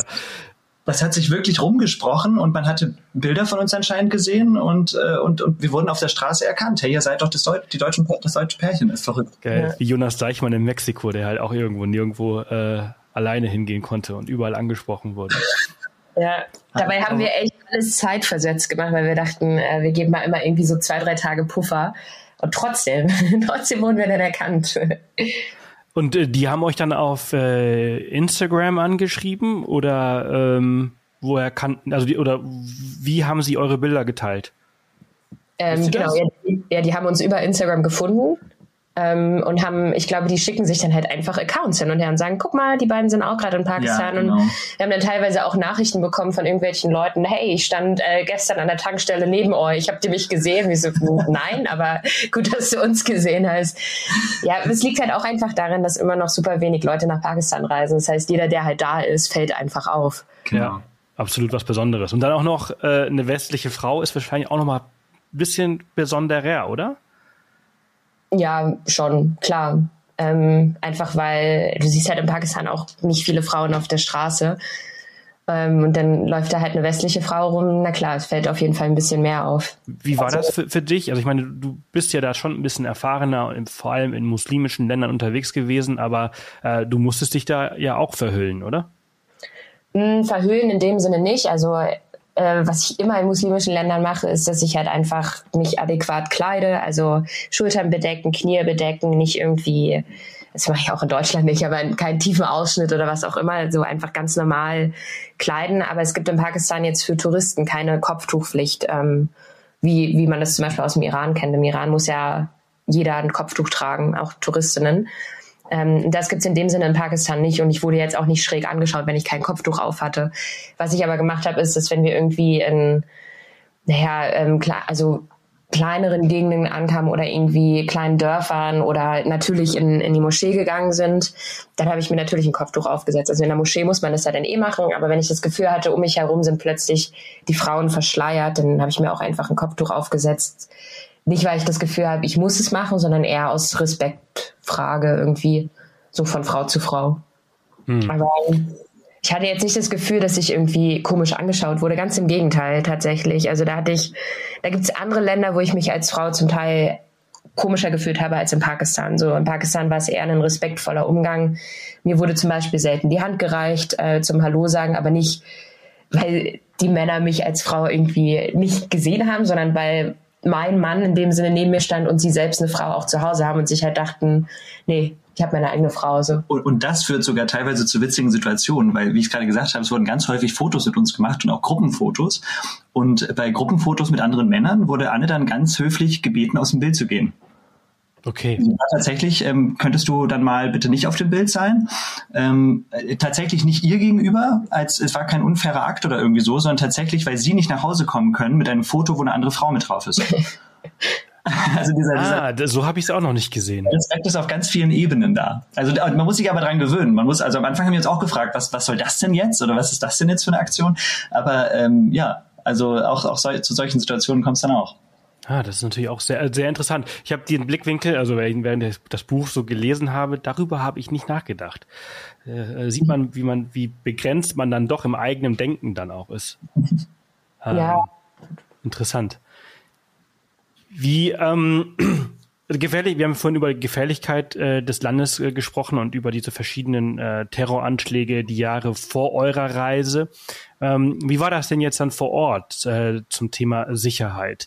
Das hat sich wirklich rumgesprochen und man hatte Bilder von uns anscheinend gesehen und, äh, und, und wir wurden auf der Straße erkannt. Hey, ihr seid doch das, Deut die deutschen, das deutsche Pärchen, das ist verrückt. Geil. Ja. Wie Jonas Deichmann in Mexiko, der halt auch irgendwo nirgendwo äh, alleine hingehen konnte und überall angesprochen wurde. Ja, dabei haben wir echt alles zeitversetzt gemacht, weil wir dachten, äh, wir geben mal immer irgendwie so zwei, drei Tage Puffer. Und trotzdem, trotzdem wurden wir dann erkannt. Und äh, die haben euch dann auf äh, Instagram angeschrieben oder ähm, woher kannten, also die, oder wie haben sie eure Bilder geteilt? Ähm, genau, ja die, ja, die haben uns über Instagram gefunden ähm, und haben, ich glaube, die schicken sich dann halt einfach Accounts hin und her und sagen, guck mal, die beiden sind auch gerade in Pakistan ja, genau. und wir haben dann teilweise auch Nachrichten bekommen von irgendwelchen Leuten, hey, ich stand äh, gestern an der Tankstelle neben euch, habt ihr mich gesehen? Wir so, nein, aber gut, dass du uns gesehen hast. Ja, es liegt halt auch einfach daran, dass immer noch super wenig Leute nach Pakistan reisen. Das heißt, jeder, der halt da ist, fällt einfach auf. Genau. Ja, absolut was Besonderes. Und dann auch noch äh, eine westliche Frau ist wahrscheinlich auch noch mal ein bisschen besonderer, oder? Ja, schon, klar. Ähm, einfach weil du siehst halt in Pakistan auch nicht viele Frauen auf der Straße. Ähm, und dann läuft da halt eine westliche Frau rum. Na klar, es fällt auf jeden Fall ein bisschen mehr auf. Wie war also, das für, für dich? Also ich meine, du bist ja da schon ein bisschen erfahrener, vor allem in muslimischen Ländern unterwegs gewesen, aber äh, du musstest dich da ja auch verhüllen, oder? Hm, verhüllen in dem Sinne nicht. Also äh, was ich immer in muslimischen Ländern mache, ist, dass ich halt einfach mich adäquat kleide, also Schultern bedecken, Knie bedecken, nicht irgendwie, das mache ich auch in Deutschland nicht, aber keinen tiefen Ausschnitt oder was auch immer, so einfach ganz normal kleiden. Aber es gibt in Pakistan jetzt für Touristen keine Kopftuchpflicht. Ähm, wie, wie man das zum Beispiel aus dem Iran kennt. Im Iran muss ja jeder ein Kopftuch tragen, auch Touristinnen. Ähm, das gibt's in dem Sinne in Pakistan nicht und ich wurde jetzt auch nicht schräg angeschaut, wenn ich kein Kopftuch auf hatte. Was ich aber gemacht habe, ist, dass wenn wir irgendwie in, naja, ähm, also kleineren Gegenden ankamen oder irgendwie kleinen Dörfern oder natürlich in, in die Moschee gegangen sind, dann habe ich mir natürlich ein Kopftuch aufgesetzt. Also in der Moschee muss man das ja dann eh machen, aber wenn ich das Gefühl hatte, um mich herum sind plötzlich die Frauen verschleiert, dann habe ich mir auch einfach ein Kopftuch aufgesetzt. Nicht, weil ich das Gefühl habe, ich muss es machen, sondern eher aus Respektfrage irgendwie so von Frau zu Frau. Hm. Aber ich hatte jetzt nicht das Gefühl, dass ich irgendwie komisch angeschaut wurde. Ganz im Gegenteil, tatsächlich. Also da hatte ich, da gibt es andere Länder, wo ich mich als Frau zum Teil komischer gefühlt habe als in Pakistan. So in Pakistan war es eher ein respektvoller Umgang. Mir wurde zum Beispiel selten die Hand gereicht äh, zum Hallo sagen, aber nicht, weil die Männer mich als Frau irgendwie nicht gesehen haben, sondern weil mein Mann in dem Sinne neben mir stand und sie selbst eine Frau auch zu Hause haben und sich halt dachten, nee, ich habe meine eigene Frau. So. Und, und, das führt sogar teilweise zu witzigen Situationen, weil, wie ich gerade gesagt habe, es wurden ganz häufig Fotos mit uns gemacht und auch Gruppenfotos. Und bei Gruppenfotos mit anderen Männern wurde Anne dann ganz höflich gebeten, aus dem Bild zu gehen. Okay. Ja, tatsächlich ähm, könntest du dann mal bitte nicht auf dem Bild sein. Ähm, äh, tatsächlich nicht ihr gegenüber, als es war kein unfairer Akt oder irgendwie so, sondern tatsächlich, weil sie nicht nach Hause kommen können mit einem Foto, wo eine andere Frau mit drauf ist. Also dieser, ah, dieser, so habe ich es auch noch nicht gesehen. Respekt ist auf ganz vielen Ebenen da. Also man muss sich aber dran gewöhnen. Man muss, also am Anfang haben wir uns auch gefragt, was, was soll das denn jetzt oder was ist das denn jetzt für eine Aktion? Aber ähm, ja, also auch, auch so, zu solchen Situationen kommt es dann auch. Ah, das ist natürlich auch sehr, sehr interessant. Ich habe den Blickwinkel, also während ich das Buch so gelesen habe, darüber habe ich nicht nachgedacht. Äh, sieht man, wie man, wie begrenzt man dann doch im eigenen Denken dann auch ist. Ja. Ähm, interessant. Wie ähm, gefährlich, wir haben vorhin über die Gefährlichkeit äh, des Landes äh, gesprochen und über diese verschiedenen äh, Terroranschläge die Jahre vor eurer Reise. Ähm, wie war das denn jetzt dann vor Ort äh, zum Thema Sicherheit?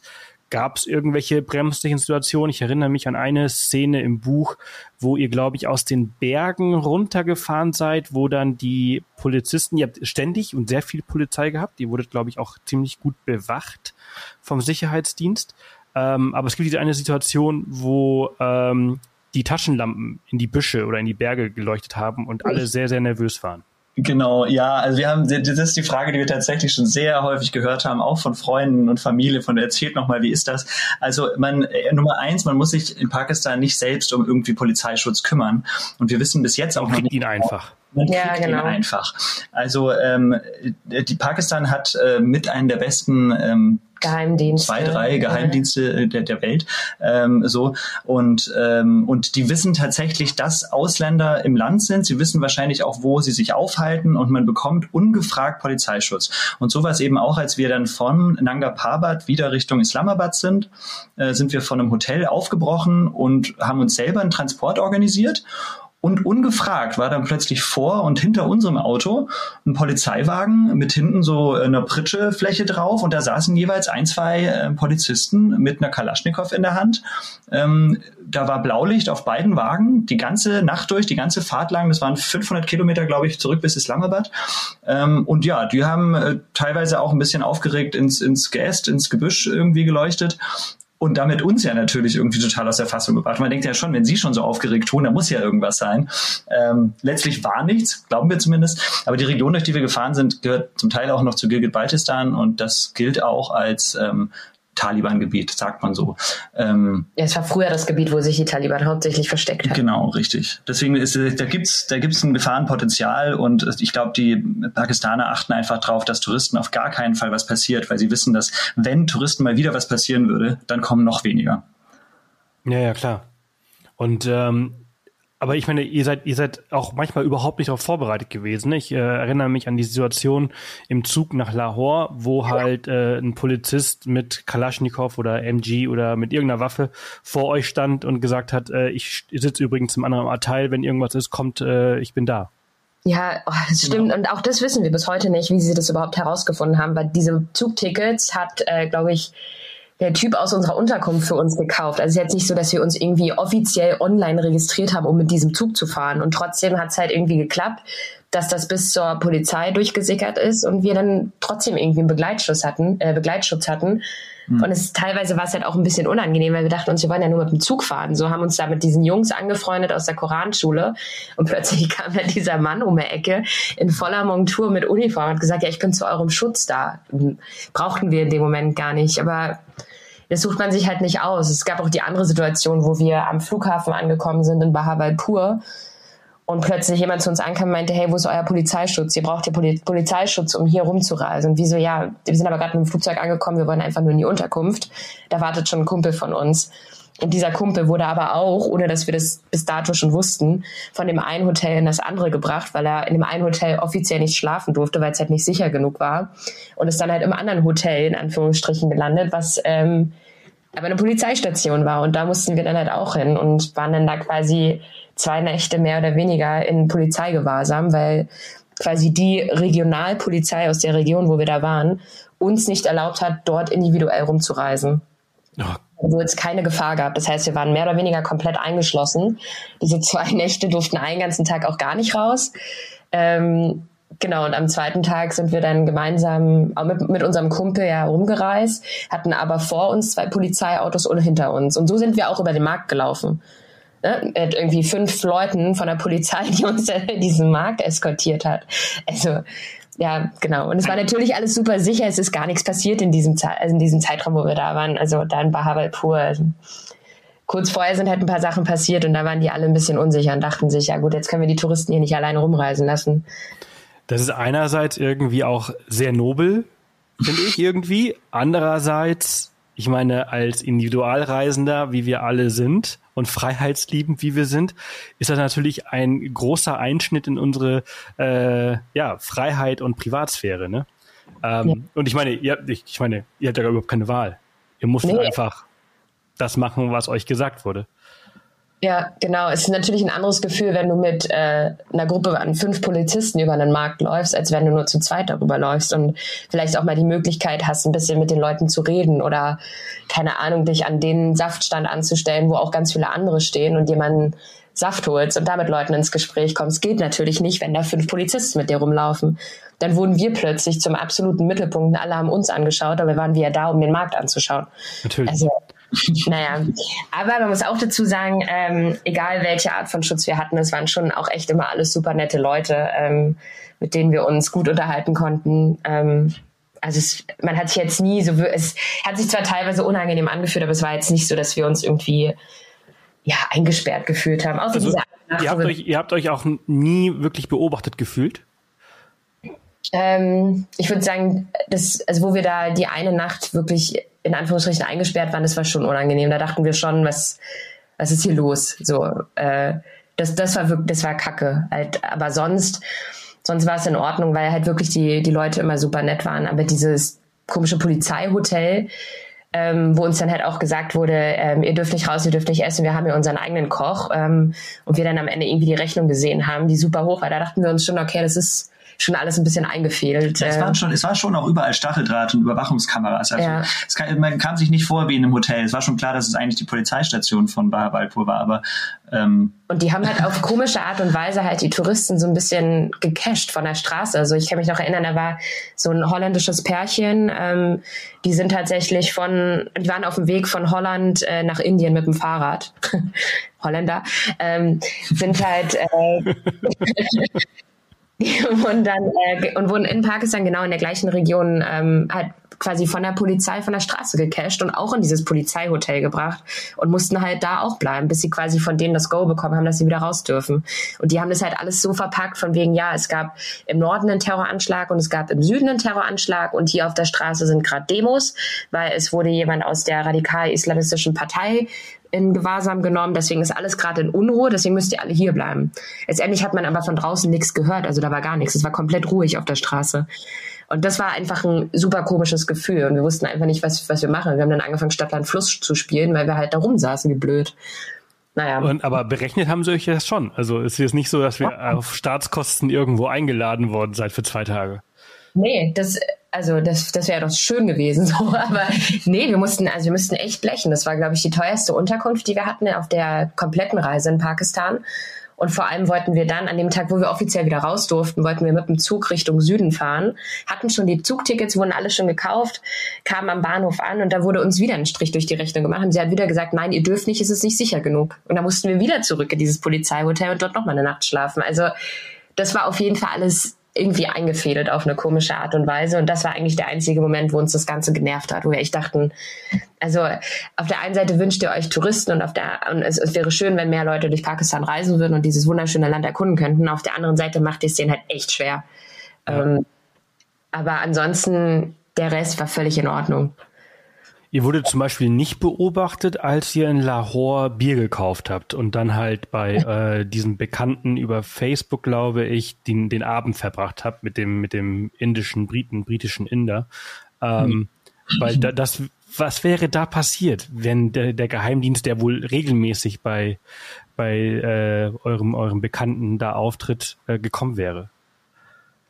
Gab es irgendwelche bremslichen Situationen? Ich erinnere mich an eine Szene im Buch, wo ihr, glaube ich, aus den Bergen runtergefahren seid, wo dann die Polizisten, ihr habt ständig und sehr viel Polizei gehabt, die wurde, glaube ich, auch ziemlich gut bewacht vom Sicherheitsdienst. Ähm, aber es gibt diese eine Situation, wo ähm, die Taschenlampen in die Büsche oder in die Berge geleuchtet haben und alle sehr, sehr nervös waren. Genau, ja, also wir haben, das ist die Frage, die wir tatsächlich schon sehr häufig gehört haben, auch von Freunden und Familie, von der erzählt nochmal, wie ist das? Also man, äh, Nummer eins, man muss sich in Pakistan nicht selbst um irgendwie Polizeischutz kümmern. Und wir wissen bis jetzt auch man noch nicht. ihn einfach. Man ja, genau. ihn einfach. Also ähm, die Pakistan hat äh, mit einem der besten ähm, Geheimdienste. Zwei, drei Geheimdienste äh, der, der Welt. Ähm, so. Und, ähm, und die wissen tatsächlich, dass Ausländer im Land sind. Sie wissen wahrscheinlich auch, wo sie sich aufhalten und man bekommt ungefragt Polizeischutz. Und sowas eben auch, als wir dann von Nanga Parbat wieder Richtung Islamabad sind, äh, sind wir von einem Hotel aufgebrochen und haben uns selber einen Transport organisiert und ungefragt war dann plötzlich vor und hinter unserem Auto ein Polizeiwagen mit hinten so einer Pritschefläche drauf und da saßen jeweils ein, zwei äh, Polizisten mit einer Kalaschnikow in der Hand. Ähm, da war Blaulicht auf beiden Wagen die ganze Nacht durch, die ganze Fahrt lang. Das waren 500 Kilometer, glaube ich, zurück bis Islamabad. Ähm, und ja, die haben äh, teilweise auch ein bisschen aufgeregt ins, ins Geäst, ins Gebüsch irgendwie geleuchtet und damit uns ja natürlich irgendwie total aus der Fassung gebracht. Man denkt ja schon, wenn sie schon so aufgeregt tun, da muss ja irgendwas sein. Ähm, letztlich war nichts, glauben wir zumindest. Aber die Region, durch die wir gefahren sind, gehört zum Teil auch noch zu Gilgit-Baltistan und das gilt auch als ähm, Taliban-Gebiet, sagt man so. Ähm, ja, es war früher das Gebiet, wo sich die Taliban hauptsächlich versteckt haben. Genau, richtig. Deswegen ist da gibt's da gibt's ein Gefahrenpotenzial und ich glaube, die Pakistaner achten einfach darauf, dass Touristen auf gar keinen Fall was passiert, weil sie wissen, dass wenn Touristen mal wieder was passieren würde, dann kommen noch weniger. Ja, ja, klar. Und ähm, aber ich meine, ihr seid, ihr seid auch manchmal überhaupt nicht darauf vorbereitet gewesen. Ich äh, erinnere mich an die Situation im Zug nach Lahore, wo halt äh, ein Polizist mit Kalaschnikow oder MG oder mit irgendeiner Waffe vor euch stand und gesagt hat, äh, ich sitze übrigens im anderen Abteil, wenn irgendwas ist, kommt, äh, ich bin da. Ja, oh, das genau. stimmt. Genau. Und auch das wissen wir bis heute nicht, wie sie das überhaupt herausgefunden haben, weil diese Zugtickets hat, äh, glaube ich, der Typ aus unserer Unterkunft für uns gekauft. Also es ist jetzt nicht so, dass wir uns irgendwie offiziell online registriert haben, um mit diesem Zug zu fahren. Und trotzdem hat es halt irgendwie geklappt, dass das bis zur Polizei durchgesickert ist und wir dann trotzdem irgendwie einen Begleitschutz hatten, äh, Begleitschutz hatten. Mhm. Und es teilweise war es halt auch ein bisschen unangenehm, weil wir dachten uns, wir wollen ja nur mit dem Zug fahren. So haben uns da mit diesen Jungs angefreundet aus der Koranschule. Und plötzlich kam da dieser Mann um die Ecke in voller Montur mit Uniform und hat gesagt, ja, ich bin zu eurem Schutz da. Brauchten wir in dem Moment gar nicht. Aber das sucht man sich halt nicht aus. Es gab auch die andere Situation, wo wir am Flughafen angekommen sind in Bahawalpur und plötzlich jemand zu uns ankam und meinte, hey, wo ist euer Polizeischutz? Ihr braucht ja Polizeischutz, um hier rumzureisen. Und wieso, ja, wir sind aber gerade mit dem Flugzeug angekommen, wir wollen einfach nur in die Unterkunft. Da wartet schon ein Kumpel von uns. Und dieser Kumpel wurde aber auch, ohne dass wir das bis dato schon wussten, von dem einen Hotel in das andere gebracht, weil er in dem einen Hotel offiziell nicht schlafen durfte, weil es halt nicht sicher genug war. Und ist dann halt im anderen Hotel, in Anführungsstrichen, gelandet, was ähm, aber eine Polizeistation war. Und da mussten wir dann halt auch hin und waren dann da quasi zwei Nächte mehr oder weniger in Polizeigewahrsam, weil quasi die Regionalpolizei aus der Region, wo wir da waren, uns nicht erlaubt hat, dort individuell rumzureisen. Oh. Wo es keine Gefahr gab. Das heißt, wir waren mehr oder weniger komplett eingeschlossen. Diese zwei Nächte durften einen ganzen Tag auch gar nicht raus. Ähm, Genau, und am zweiten Tag sind wir dann gemeinsam mit, mit unserem Kumpel ja rumgereist, hatten aber vor uns zwei Polizeiautos und hinter uns. Und so sind wir auch über den Markt gelaufen ne, mit irgendwie fünf Leuten von der Polizei, die uns diesen Markt eskortiert hat. Also ja, genau. Und es war natürlich alles super sicher. Es ist gar nichts passiert in diesem, also in diesem Zeitraum, wo wir da waren. Also da in Bahawalpur. Also kurz vorher sind halt ein paar Sachen passiert und da waren die alle ein bisschen unsicher und dachten sich, ja gut, jetzt können wir die Touristen hier nicht alleine rumreisen lassen. Das ist einerseits irgendwie auch sehr nobel, finde ich irgendwie. Andererseits, ich meine, als Individualreisender, wie wir alle sind, und freiheitsliebend, wie wir sind, ist das natürlich ein großer Einschnitt in unsere äh, ja, Freiheit und Privatsphäre. Ne? Ähm, ja. Und ich meine, ihr, ich, ich meine, ihr habt ja überhaupt keine Wahl. Ihr müsst nee. einfach das machen, was euch gesagt wurde. Ja, genau. Es ist natürlich ein anderes Gefühl, wenn du mit äh, einer Gruppe an fünf Polizisten über einen Markt läufst, als wenn du nur zu zweit darüber läufst und vielleicht auch mal die Möglichkeit hast, ein bisschen mit den Leuten zu reden oder keine Ahnung, dich an den Saftstand anzustellen, wo auch ganz viele andere stehen und jemanden Saft holst und damit Leuten ins Gespräch kommst. Geht natürlich nicht, wenn da fünf Polizisten mit dir rumlaufen. Dann wurden wir plötzlich zum absoluten Mittelpunkt. Alle haben uns angeschaut, aber wir waren wir ja da, um den Markt anzuschauen. Natürlich. Also naja, aber man muss auch dazu sagen, ähm, egal welche Art von Schutz wir hatten, es waren schon auch echt immer alles super nette Leute, ähm, mit denen wir uns gut unterhalten konnten. Ähm, also es, man hat sich jetzt nie so, es hat sich zwar teilweise unangenehm angefühlt, aber es war jetzt nicht so, dass wir uns irgendwie ja eingesperrt gefühlt haben. Außer also, diese ihr, habt euch, ihr habt euch auch nie wirklich beobachtet gefühlt? Ähm, ich würde sagen, das, also wo wir da die eine Nacht wirklich in Anführungsstrichen eingesperrt waren, das war schon unangenehm. Da dachten wir schon, was, was ist hier los? So, äh, das, das war wirklich, das war Kacke. Halt, aber sonst, sonst war es in Ordnung, weil halt wirklich die, die Leute immer super nett waren. Aber dieses komische Polizeihotel, ähm, wo uns dann halt auch gesagt wurde, ähm, ihr dürft nicht raus, ihr dürft nicht essen, wir haben hier unseren eigenen Koch ähm, und wir dann am Ende irgendwie die Rechnung gesehen haben, die super hoch war. Da dachten wir uns schon, okay, das ist schon alles ein bisschen eingefehlt. es, waren schon, es war schon auch überall Stacheldraht und Überwachungskameras. Also ja. kann, man kam sich nicht vor wie in einem Hotel. Es war schon klar, dass es eigentlich die Polizeistation von Bahabalpur war, aber ähm, und die haben halt auf komische Art und Weise halt die Touristen so ein bisschen gecasht von der Straße. Also ich kann mich noch erinnern, da war so ein holländisches Pärchen, ähm, die sind tatsächlich von, die waren auf dem Weg von Holland äh, nach Indien mit dem Fahrrad. Holländer, ähm, sind halt äh, und dann äh, und wurden in Pakistan genau in der gleichen Region ähm, halt quasi von der Polizei von der Straße gecasht und auch in dieses Polizeihotel gebracht und mussten halt da auch bleiben, bis sie quasi von denen das Go bekommen haben, dass sie wieder raus dürfen. Und die haben das halt alles so verpackt von wegen, ja, es gab im Norden einen Terroranschlag und es gab im Süden einen Terroranschlag und hier auf der Straße sind gerade Demos, weil es wurde jemand aus der radikal-islamistischen Partei in Gewahrsam genommen. Deswegen ist alles gerade in Unruhe. Deswegen müsst ihr alle hier bleiben. Letztendlich hat man aber von draußen nichts gehört. Also da war gar nichts. Es war komplett ruhig auf der Straße. Und das war einfach ein super komisches Gefühl. Und wir wussten einfach nicht, was, was wir machen. Wir haben dann angefangen, Stadtland Fluss zu spielen, weil wir halt da rumsaßen wie blöd. Naja. Und, aber berechnet haben sie euch das schon. Also es ist jetzt nicht so, dass wir auf Staatskosten irgendwo eingeladen worden seid für zwei Tage. Nee, das, also das, das wäre doch schön gewesen, so. Aber nee, wir mussten, also wir mussten echt blechen. Das war, glaube ich, die teuerste Unterkunft, die wir hatten auf der kompletten Reise in Pakistan. Und vor allem wollten wir dann an dem Tag, wo wir offiziell wieder raus durften, wollten wir mit dem Zug Richtung Süden fahren, hatten schon die Zugtickets, wurden alle schon gekauft, kamen am Bahnhof an und da wurde uns wieder ein Strich durch die Rechnung gemacht. Und sie hat wieder gesagt, nein, ihr dürft nicht, es ist nicht sicher genug. Und da mussten wir wieder zurück in dieses Polizeihotel und dort nochmal eine Nacht schlafen. Also das war auf jeden Fall alles irgendwie eingefädelt auf eine komische Art und Weise. Und das war eigentlich der einzige Moment, wo uns das Ganze genervt hat, wo wir echt dachten, also auf der einen Seite wünscht ihr euch Touristen und auf der und es, es wäre schön, wenn mehr Leute durch Pakistan reisen würden und dieses wunderschöne Land erkunden könnten. Auf der anderen Seite macht es denen halt echt schwer. Ja. Ähm, aber ansonsten, der Rest war völlig in Ordnung. Ihr wurdet zum Beispiel nicht beobachtet, als ihr in Lahore Bier gekauft habt und dann halt bei äh, diesem Bekannten über Facebook, glaube ich, den, den Abend verbracht habt mit dem, mit dem indischen Briten, britischen Inder. Ähm, mhm. Weil da, das, was wäre da passiert, wenn der, der Geheimdienst, der wohl regelmäßig bei, bei äh, eurem, eurem Bekannten da auftritt, äh, gekommen wäre?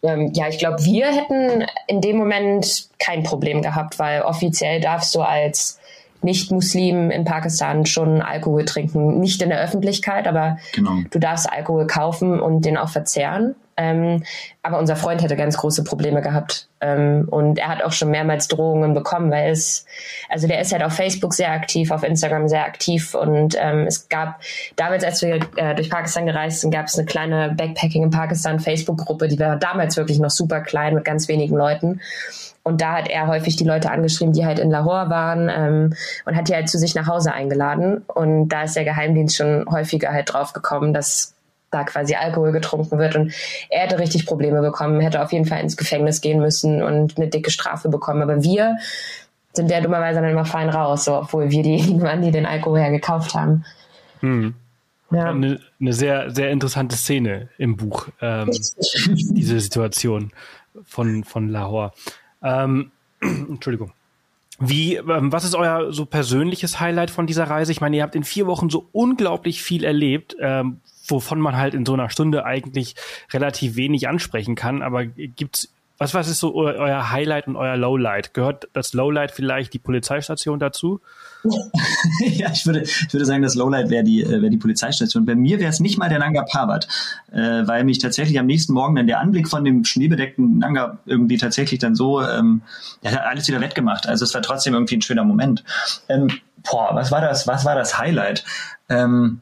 Ähm, ja, ich glaube, wir hätten in dem Moment kein Problem gehabt, weil offiziell darfst du als nicht-Muslim in Pakistan schon Alkohol trinken. Nicht in der Öffentlichkeit, aber genau. du darfst Alkohol kaufen und den auch verzehren. Ähm, aber unser Freund hätte ganz große Probleme gehabt. Ähm, und er hat auch schon mehrmals Drohungen bekommen, weil es, also der ist halt auf Facebook sehr aktiv, auf Instagram sehr aktiv. Und ähm, es gab, damals, als wir äh, durch Pakistan gereist sind, gab es eine kleine Backpacking in Pakistan Facebook-Gruppe, die war damals wirklich noch super klein mit ganz wenigen Leuten. Und da hat er häufig die Leute angeschrieben, die halt in Lahore waren ähm, und hat die halt zu sich nach Hause eingeladen. Und da ist der Geheimdienst schon häufiger halt drauf gekommen, dass da quasi Alkohol getrunken wird. Und er hätte richtig Probleme bekommen, hätte auf jeden Fall ins Gefängnis gehen müssen und eine dicke Strafe bekommen. Aber wir sind ja dummerweise dann immer fein raus, so, obwohl wir diejenigen waren, die den Alkohol hergekauft haben. Hm. Ja. Eine, eine, sehr, sehr interessante Szene im Buch, ähm, diese Situation von, von Lahore. Ähm, Entschuldigung. Wie, ähm, was ist euer so persönliches Highlight von dieser Reise? Ich meine, ihr habt in vier Wochen so unglaublich viel erlebt, ähm, wovon man halt in so einer Stunde eigentlich relativ wenig ansprechen kann. Aber gibt's was, was ist so euer Highlight und euer Lowlight? Gehört das Lowlight vielleicht die Polizeistation dazu? ja, ich würde, ich würde sagen, das Lowlight wäre die, äh, wäre die Polizeistation. Bei mir wäre es nicht mal der Nanga Parbat, äh, weil mich tatsächlich am nächsten Morgen dann der Anblick von dem schneebedeckten Nanga irgendwie tatsächlich dann so, ähm, ja, hat alles wieder wettgemacht. Also es war trotzdem irgendwie ein schöner Moment. Ähm, boah, was war das, was war das Highlight? Ähm,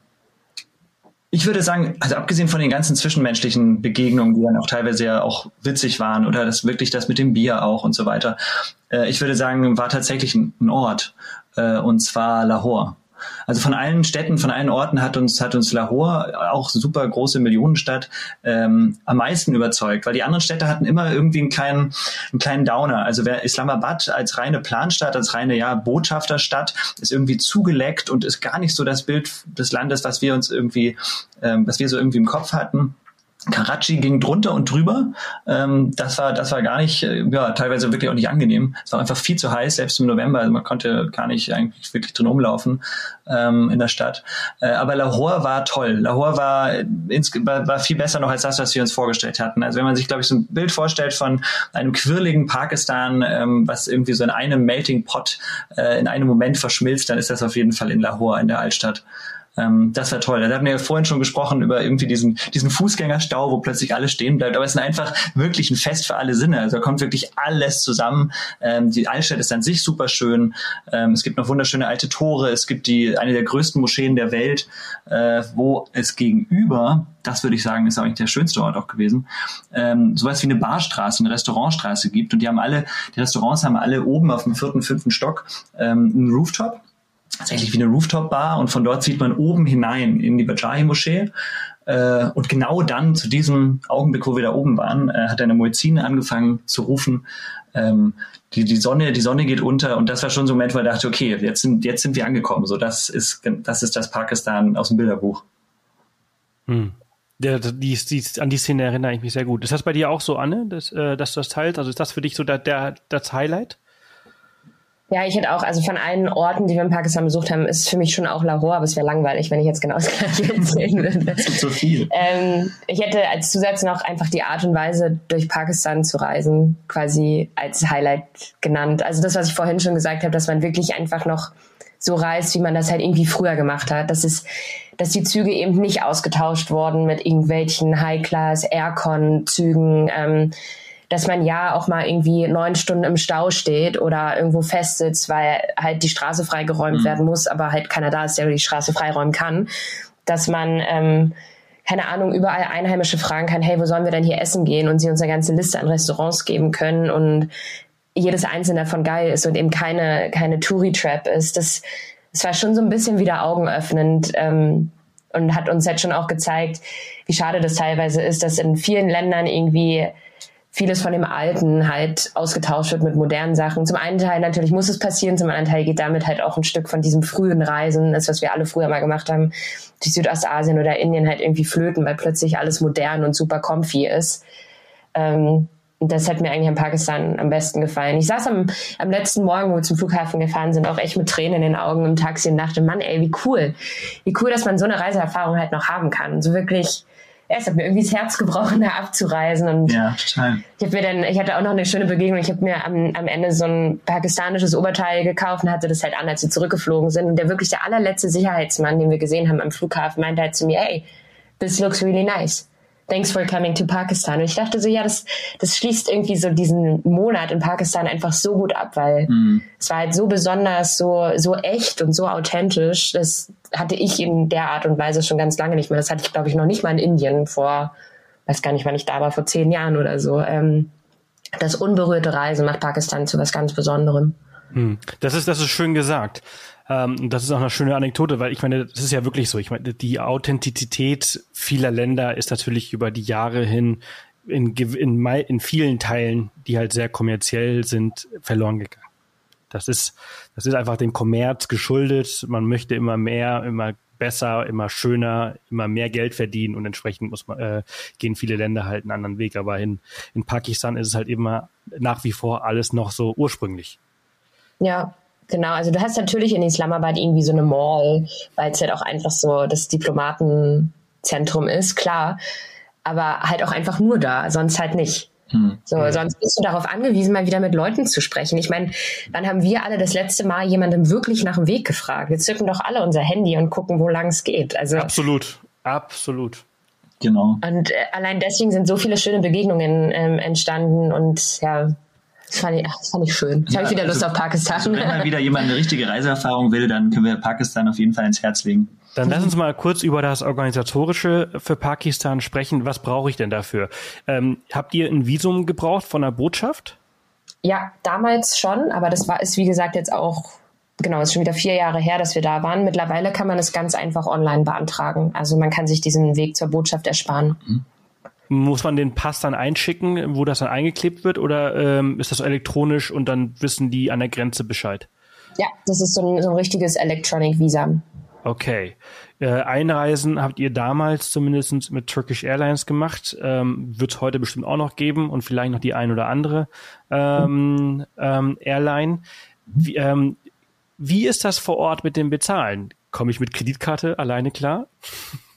ich würde sagen, also abgesehen von den ganzen zwischenmenschlichen Begegnungen, die dann auch teilweise ja auch witzig waren oder das wirklich das mit dem Bier auch und so weiter, äh, ich würde sagen, war tatsächlich ein, Ort äh, und zwar Lahore. Also von allen Städten, von allen Orten hat uns, hat uns Lahore, auch super große Millionenstadt, ähm, am meisten überzeugt, weil die anderen Städte hatten immer irgendwie einen kleinen, einen kleinen Downer. Also wer Islamabad als reine Planstadt, als reine ja, Botschafterstadt ist irgendwie zugeleckt und ist gar nicht so das Bild des Landes, was wir uns irgendwie, ähm, was wir so irgendwie im Kopf hatten. Karachi ging drunter und drüber. Ähm, das war, das war gar nicht, äh, ja, teilweise wirklich auch nicht angenehm. Es war einfach viel zu heiß, selbst im November. Also man konnte gar nicht eigentlich wirklich drin umlaufen ähm, in der Stadt. Äh, aber Lahore war toll. Lahore war, ins, war, war viel besser noch als das, was wir uns vorgestellt hatten. Also wenn man sich, glaube ich, so ein Bild vorstellt von einem quirligen Pakistan, ähm, was irgendwie so in einem Melting Pot äh, in einem Moment verschmilzt, dann ist das auf jeden Fall in Lahore, in der Altstadt. Ähm, das war toll. Da hatten wir ja vorhin schon gesprochen über irgendwie diesen, diesen Fußgängerstau, wo plötzlich alles stehen bleibt. Aber es ist einfach wirklich ein Fest für alle Sinne. Also da kommt wirklich alles zusammen. Ähm, die Altstadt ist an sich super schön. Ähm, es gibt noch wunderschöne alte Tore. Es gibt die, eine der größten Moscheen der Welt, äh, wo es gegenüber das würde ich sagen, ist eigentlich der schönste Ort auch gewesen, ähm, sowas wie eine Barstraße, eine Restaurantstraße gibt. Und die haben alle, die Restaurants haben alle oben auf dem vierten, fünften Stock ähm, einen Rooftop tatsächlich wie eine Rooftop-Bar und von dort sieht man oben hinein in die Bajahi-Moschee. Äh, und genau dann, zu diesem Augenblick, wo wir da oben waren, äh, hat eine Muezzine angefangen zu rufen, ähm, die, die Sonne, die Sonne geht unter und das war schon so ein Moment, wo ich dachte, okay, jetzt sind, jetzt sind wir angekommen. So, das ist, das ist das Pakistan aus dem Bilderbuch. Hm. Der, die, die, an die Szene erinnere ich mich sehr gut. Ist das bei dir auch so, Anne, dass, äh, dass du das teilst? Also ist das für dich so der, der, das Highlight? Ja, ich hätte auch, also von allen Orten, die wir in Pakistan besucht haben, ist für mich schon auch Lahore, aber es wäre langweilig, wenn ich jetzt genau das gleiche erzählen würde. Zu viel. Ähm, ich hätte als Zusatz noch einfach die Art und Weise, durch Pakistan zu reisen, quasi als Highlight genannt. Also das, was ich vorhin schon gesagt habe, dass man wirklich einfach noch so reist, wie man das halt irgendwie früher gemacht hat. Das ist, dass die Züge eben nicht ausgetauscht wurden mit irgendwelchen High-Class Aircon-Zügen, ähm, dass man ja auch mal irgendwie neun Stunden im Stau steht oder irgendwo festsitzt, weil halt die Straße freigeräumt mhm. werden muss, aber halt keiner da ist, der die Straße freiräumen kann. Dass man ähm, keine Ahnung, überall Einheimische fragen kann, hey, wo sollen wir denn hier essen gehen? Und sie uns eine ganze Liste an Restaurants geben können und jedes einzelne davon geil ist und eben keine, keine Touri-Trap ist. Das, das war schon so ein bisschen wieder augenöffnend ähm, und hat uns jetzt schon auch gezeigt, wie schade das teilweise ist, dass in vielen Ländern irgendwie vieles von dem Alten halt ausgetauscht wird mit modernen Sachen. Zum einen Teil natürlich muss es passieren, zum anderen Teil geht damit halt auch ein Stück von diesem frühen Reisen, das was wir alle früher mal gemacht haben, durch Südostasien oder Indien halt irgendwie flöten, weil plötzlich alles modern und super comfy ist. Ähm, das hat mir eigentlich in Pakistan am besten gefallen. Ich saß am, am letzten Morgen, wo wir zum Flughafen gefahren sind, auch echt mit Tränen in den Augen im Taxi und dachte, Mann, ey, wie cool. Wie cool, dass man so eine Reiseerfahrung halt noch haben kann. So wirklich ja, es hat mir irgendwie das Herz gebrochen, da abzureisen. Und ja, total. Ich habe mir dann, ich hatte auch noch eine schöne Begegnung. Ich habe mir am, am Ende so ein pakistanisches Oberteil gekauft und hatte das halt an, als wir zurückgeflogen sind. Und der wirklich der allerletzte Sicherheitsmann, den wir gesehen haben am Flughafen, meinte halt zu mir, hey, this looks really nice thanks for coming to Pakistan. Und ich dachte so, ja, das, das schließt irgendwie so diesen Monat in Pakistan einfach so gut ab, weil mhm. es war halt so besonders, so, so echt und so authentisch. Das hatte ich in der Art und Weise schon ganz lange nicht mehr. Das hatte ich, glaube ich, noch nicht mal in Indien vor, weiß gar nicht, wann ich da war, vor zehn Jahren oder so. Ähm, das unberührte Reisen macht Pakistan zu was ganz Besonderem. Hm. Das ist, das ist schön gesagt. Ähm, das ist auch eine schöne Anekdote, weil ich meine, das ist ja wirklich so. Ich meine, die Authentizität vieler Länder ist natürlich über die Jahre hin in, in, in vielen Teilen, die halt sehr kommerziell sind, verloren gegangen. Das ist, das ist einfach dem Kommerz geschuldet. Man möchte immer mehr, immer besser, immer schöner, immer mehr Geld verdienen und entsprechend muss man, äh, gehen viele Länder halt einen anderen Weg. Aber in, in Pakistan ist es halt immer nach wie vor alles noch so ursprünglich. Ja, Genau, also du hast natürlich in Islamabad irgendwie so eine Mall, weil es halt auch einfach so das Diplomatenzentrum ist, klar. Aber halt auch einfach nur da, sonst halt nicht. Hm. So, ja. sonst bist du darauf angewiesen, mal wieder mit Leuten zu sprechen. Ich meine, wann haben wir alle das letzte Mal jemandem wirklich nach dem Weg gefragt? Wir zücken doch alle unser Handy und gucken, wo lang es geht. Also absolut, absolut. Genau. Und äh, allein deswegen sind so viele schöne Begegnungen ähm, entstanden und ja, das fand ich, das fand ich schön. Jetzt ja, habe ich wieder Lust also, auf Pakistan. Also wenn mal wieder jemand eine richtige Reiseerfahrung will, dann können wir Pakistan auf jeden Fall ins Herz legen. Dann lass uns mal kurz über das Organisatorische für Pakistan sprechen. Was brauche ich denn dafür? Ähm, habt ihr ein Visum gebraucht von der Botschaft? Ja, damals schon, aber das war ist wie gesagt jetzt auch genau, ist schon wieder vier Jahre her, dass wir da waren. Mittlerweile kann man es ganz einfach online beantragen. Also man kann sich diesen Weg zur Botschaft ersparen. Mhm. Muss man den Pass dann einschicken, wo das dann eingeklebt wird, oder ähm, ist das elektronisch und dann wissen die an der Grenze Bescheid? Ja, das ist so ein, so ein richtiges Electronic Visa. Okay. Äh, Einreisen habt ihr damals zumindest mit Turkish Airlines gemacht. Ähm, Wird es heute bestimmt auch noch geben und vielleicht noch die ein oder andere ähm, ähm, Airline. Wie, ähm, wie ist das vor Ort mit dem Bezahlen? Komme ich mit Kreditkarte alleine klar?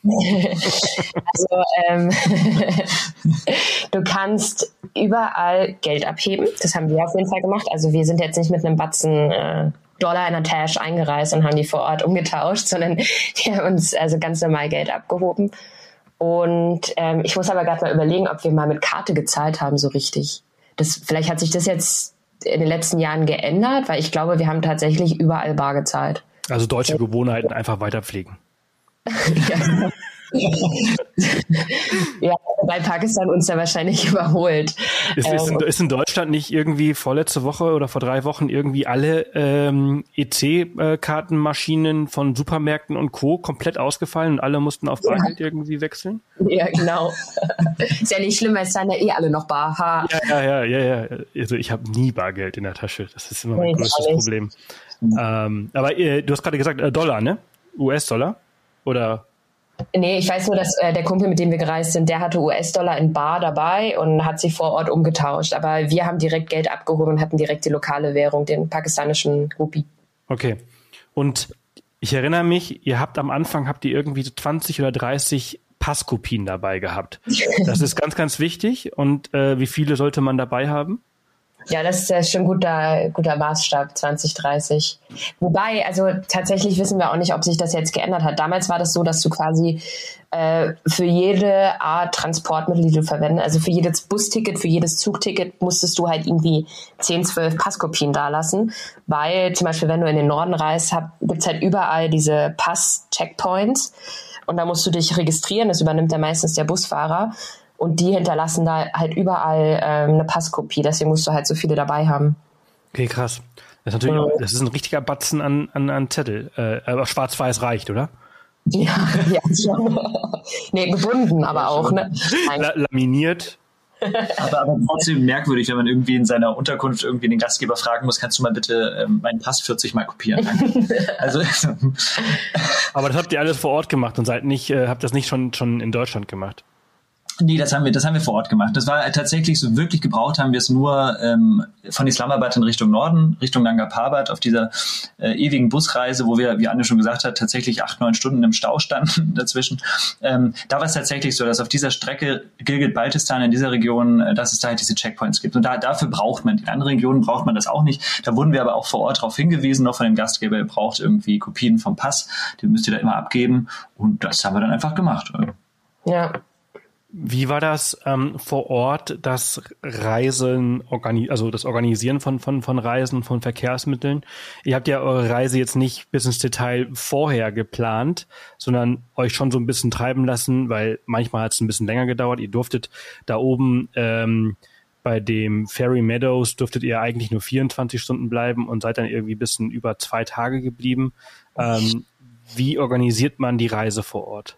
also ähm, du kannst überall Geld abheben. Das haben wir auf jeden Fall gemacht. Also wir sind jetzt nicht mit einem Batzen äh, Dollar in der Tasche eingereist und haben die vor Ort umgetauscht, sondern wir haben uns also ganz normal Geld abgehoben. Und ähm, ich muss aber gerade mal überlegen, ob wir mal mit Karte gezahlt haben, so richtig. Das, vielleicht hat sich das jetzt in den letzten Jahren geändert, weil ich glaube, wir haben tatsächlich überall bar gezahlt. Also deutsche Gewohnheiten einfach weiterpflegen ja. ja, weil Pakistan uns da wahrscheinlich überholt. Ist, ist, in, ähm, ist, in, Deutschland nicht irgendwie vorletzte Woche oder vor drei Wochen irgendwie alle ähm, EC-Kartenmaschinen von Supermärkten und Co. komplett ausgefallen und alle mussten auf Bargeld ja. irgendwie wechseln? Ja, genau. ist ja nicht schlimm, weil es sind ja eh alle noch bar. Ha. Ja, ja, ja, ja, ja. Also ich habe nie Bargeld in der Tasche. Das ist immer mein nee, größtes Problem. Ähm, aber äh, du hast gerade gesagt, äh, Dollar, ne? US-Dollar? Oder? Nee, ich weiß nur, dass äh, der Kumpel, mit dem wir gereist sind, der hatte US-Dollar in Bar dabei und hat sie vor Ort umgetauscht. Aber wir haben direkt Geld abgehoben und hatten direkt die lokale Währung, den pakistanischen Rupee. Okay. Und ich erinnere mich, ihr habt am Anfang habt ihr irgendwie so 20 oder 30 Passkopien dabei gehabt. Das ist ganz, ganz wichtig. Und äh, wie viele sollte man dabei haben? Ja, das ist schon ein guter, guter Maßstab, 2030. Wobei, also tatsächlich wissen wir auch nicht, ob sich das jetzt geändert hat. Damals war das so, dass du quasi äh, für jede Art Transportmittel, die du verwendest, also für jedes Busticket, für jedes Zugticket, musstest du halt irgendwie 10, 12 Passkopien dalassen. Weil zum Beispiel, wenn du in den Norden reist, gibt es halt überall diese Pass-Checkpoints. Und da musst du dich registrieren, das übernimmt ja meistens der Busfahrer. Und die hinterlassen da halt überall ähm, eine Passkopie. Deswegen musst du halt so viele dabei haben. Okay, krass. Das ist natürlich, auch, das ist ein richtiger Batzen an, an, an Zettel. Äh, aber schwarz-weiß reicht, oder? Ja, ja, schon. nee, gebunden, aber ja, auch, ne? La laminiert. aber, aber trotzdem merkwürdig, wenn man irgendwie in seiner Unterkunft irgendwie den Gastgeber fragen muss, kannst du mal bitte ähm, meinen Pass 40 mal kopieren? also, aber das habt ihr alles vor Ort gemacht und seid nicht, äh, habt das nicht schon, schon in Deutschland gemacht? Nee, das haben wir, das haben wir vor Ort gemacht. Das war tatsächlich so wirklich gebraucht haben wir es nur ähm, von Islamabad in Richtung Norden, Richtung Nanga Parbat auf dieser äh, ewigen Busreise, wo wir, wie Anne schon gesagt hat, tatsächlich acht, neun Stunden im Stau standen dazwischen. Ähm, da war es tatsächlich so, dass auf dieser Strecke Gilgit-Baltistan in dieser Region, äh, dass es da halt diese Checkpoints gibt. Und da, dafür braucht man, in anderen Regionen braucht man das auch nicht. Da wurden wir aber auch vor Ort darauf hingewiesen, noch von dem Gastgeber, ihr braucht irgendwie Kopien vom Pass, den müsst ihr da immer abgeben. Und das haben wir dann einfach gemacht. Ja, wie war das ähm, vor Ort, das Reisen, also das Organisieren von, von, von Reisen, von Verkehrsmitteln? Ihr habt ja eure Reise jetzt nicht bis ins Detail vorher geplant, sondern euch schon so ein bisschen treiben lassen, weil manchmal hat es ein bisschen länger gedauert. Ihr durftet da oben ähm, bei dem Ferry Meadows durftet ihr eigentlich nur 24 Stunden bleiben und seid dann irgendwie bisschen über zwei Tage geblieben. Ähm, wie organisiert man die Reise vor Ort?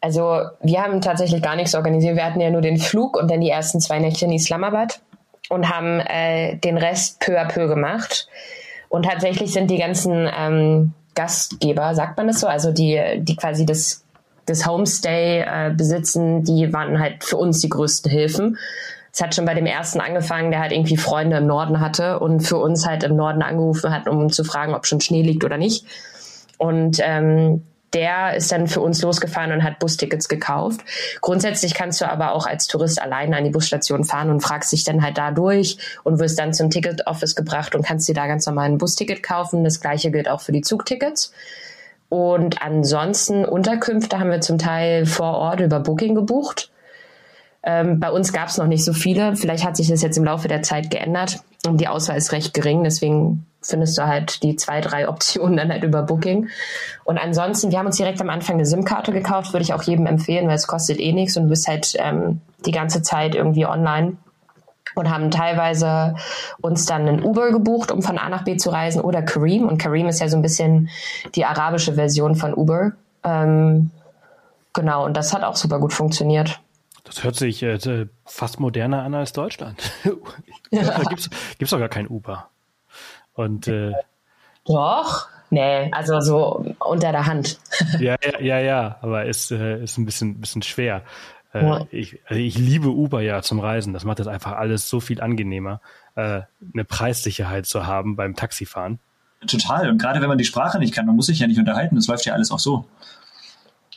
Also wir haben tatsächlich gar nichts organisiert. Wir hatten ja nur den Flug und dann die ersten zwei Nächte in Islamabad und haben äh, den Rest peu à peu gemacht. Und tatsächlich sind die ganzen ähm, Gastgeber, sagt man das so, also die, die quasi das, das Homestay äh, besitzen, die waren halt für uns die größten Hilfen. Es hat schon bei dem ersten angefangen, der halt irgendwie Freunde im Norden hatte und für uns halt im Norden angerufen hat, um zu fragen, ob schon Schnee liegt oder nicht. Und ähm, der ist dann für uns losgefahren und hat Bustickets gekauft. Grundsätzlich kannst du aber auch als Tourist alleine an die Busstation fahren und fragst dich dann halt da durch und wirst dann zum Ticket Office gebracht und kannst dir da ganz normal ein Busticket kaufen. Das gleiche gilt auch für die Zugtickets. Und ansonsten Unterkünfte haben wir zum Teil vor Ort über Booking gebucht. Ähm, bei uns gab es noch nicht so viele. Vielleicht hat sich das jetzt im Laufe der Zeit geändert. Und die Auswahl ist recht gering. Deswegen findest du halt die zwei, drei Optionen dann halt über Booking. Und ansonsten, wir haben uns direkt am Anfang eine SIM-Karte gekauft, würde ich auch jedem empfehlen, weil es kostet eh nichts und du bist halt ähm, die ganze Zeit irgendwie online und haben teilweise uns dann einen Uber gebucht, um von A nach B zu reisen oder Kareem. Und Kareem ist ja so ein bisschen die arabische Version von Uber. Ähm, genau, und das hat auch super gut funktioniert. Das hört sich äh, fast moderner an als Deutschland. Da gibt's gibt's doch gar kein Uber. Und äh, doch, nee, also so unter der Hand. ja, ja, ja, ja, aber ist äh, ist ein bisschen bisschen schwer. Äh, ja. ich, also ich liebe Uber ja zum Reisen. Das macht das einfach alles so viel angenehmer, äh, eine Preissicherheit zu haben beim Taxifahren. Total. Und gerade wenn man die Sprache nicht kann, man muss sich ja nicht unterhalten. Das läuft ja alles auch so.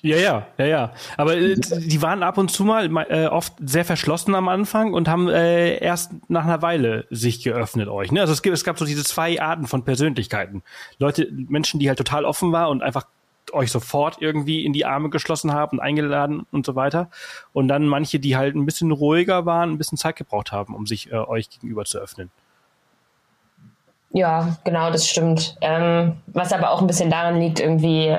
Ja, ja, ja, ja. Aber äh, die waren ab und zu mal äh, oft sehr verschlossen am Anfang und haben äh, erst nach einer Weile sich geöffnet euch. Ne? Also es, es gab so diese zwei Arten von Persönlichkeiten. Leute, Menschen, die halt total offen waren und einfach euch sofort irgendwie in die Arme geschlossen haben und eingeladen und so weiter. Und dann manche, die halt ein bisschen ruhiger waren, ein bisschen Zeit gebraucht haben, um sich äh, euch gegenüber zu öffnen. Ja, genau, das stimmt. Ähm, was aber auch ein bisschen daran liegt, irgendwie,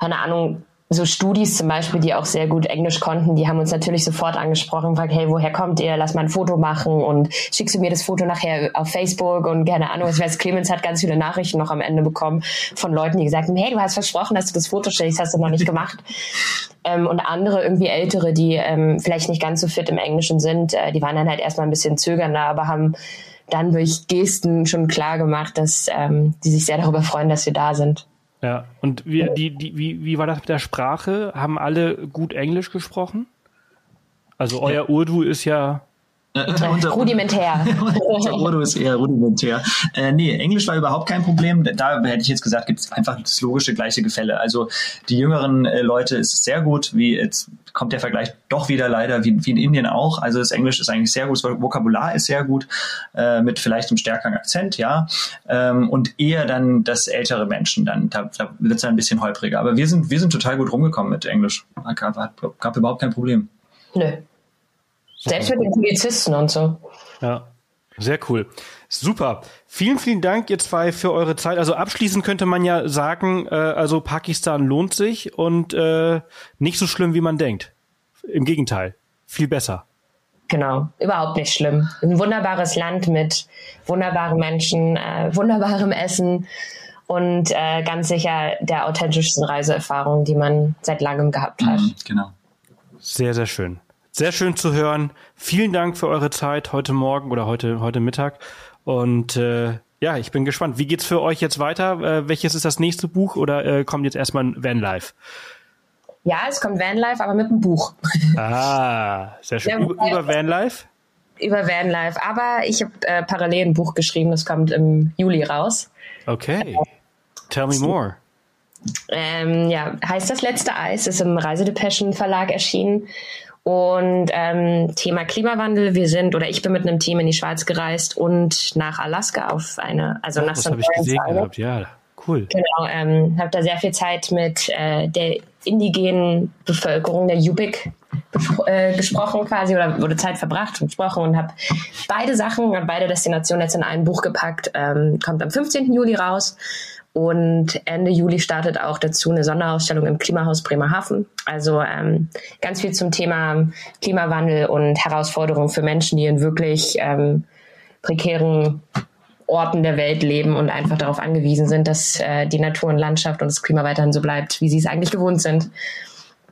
keine Ahnung, so Studis zum Beispiel, die auch sehr gut Englisch konnten, die haben uns natürlich sofort angesprochen und gefragt, hey, woher kommt ihr? Lass mal ein Foto machen und schickst du mir das Foto nachher auf Facebook und keine Ahnung. Ich weiß, Clemens hat ganz viele Nachrichten noch am Ende bekommen von Leuten, die gesagt haben, hey, du hast versprochen, dass du das Foto stellst, hast du noch nicht gemacht. ähm, und andere, irgendwie Ältere, die ähm, vielleicht nicht ganz so fit im Englischen sind, äh, die waren dann halt erstmal ein bisschen zögernder, aber haben dann durch Gesten schon klar gemacht, dass ähm, die sich sehr darüber freuen, dass wir da sind. Ja, und wie, die, die, wie, wie war das mit der Sprache? Haben alle gut Englisch gesprochen? Also euer Urdu ist ja Äh, unser, rudimentär. unser Urdu ist eher rudimentär. Äh, nee, Englisch war überhaupt kein Problem. Da hätte ich jetzt gesagt, gibt es einfach das logische gleiche Gefälle. Also die jüngeren äh, Leute ist sehr gut, wie jetzt kommt der Vergleich doch wieder leider, wie, wie in Indien auch. Also das Englisch ist eigentlich sehr gut, das Vokabular ist sehr gut, äh, mit vielleicht einem stärkeren Akzent, ja. Ähm, und eher dann das ältere Menschen, dann da, da wird es ein bisschen holpriger. Aber wir sind, wir sind total gut rumgekommen mit Englisch. Gab, gab überhaupt kein Problem. Nö. Selbst mit den Polizisten und so. Ja, sehr cool. Super. Vielen, vielen Dank, ihr zwei, für eure Zeit. Also abschließend könnte man ja sagen, äh, also Pakistan lohnt sich und äh, nicht so schlimm, wie man denkt. Im Gegenteil, viel besser. Genau, überhaupt nicht schlimm. Ein wunderbares Land mit wunderbaren Menschen, äh, wunderbarem Essen und äh, ganz sicher der authentischsten Reiseerfahrung, die man seit langem gehabt hat. Mhm, genau. Sehr, sehr schön. Sehr schön zu hören. Vielen Dank für eure Zeit heute Morgen oder heute, heute Mittag. Und äh, ja, ich bin gespannt. Wie geht's für euch jetzt weiter? Äh, welches ist das nächste Buch oder äh, kommt jetzt erstmal ein Vanlife? Ja, es kommt Vanlife, aber mit einem Buch. Ah, sehr schön. Ja, über, über Vanlife? Über Vanlife. Aber ich habe äh, parallel ein Buch geschrieben, das kommt im Juli raus. Okay. Tell me more. Ähm, ja, heißt das letzte Eis, ist im Reisedepeschen Verlag erschienen und ähm, Thema Klimawandel, wir sind oder ich bin mit einem Team in die Schweiz gereist und nach Alaska auf eine, also oh, nach Das habe ich gesehen gehabt, ja, cool. Genau, ähm, habe da sehr viel Zeit mit äh, der indigenen Bevölkerung der Yupik äh, gesprochen quasi oder wurde Zeit verbracht und gesprochen und habe beide Sachen, beide Destinationen jetzt in ein Buch gepackt. Ähm, kommt am 15. Juli raus und Ende Juli startet auch dazu eine Sonderausstellung im Klimahaus Bremerhaven. Also ähm, ganz viel zum Thema Klimawandel und Herausforderungen für Menschen, die in wirklich ähm, prekären Orten der Welt leben und einfach darauf angewiesen sind, dass äh, die Natur und Landschaft und das Klima weiterhin so bleibt, wie sie es eigentlich gewohnt sind.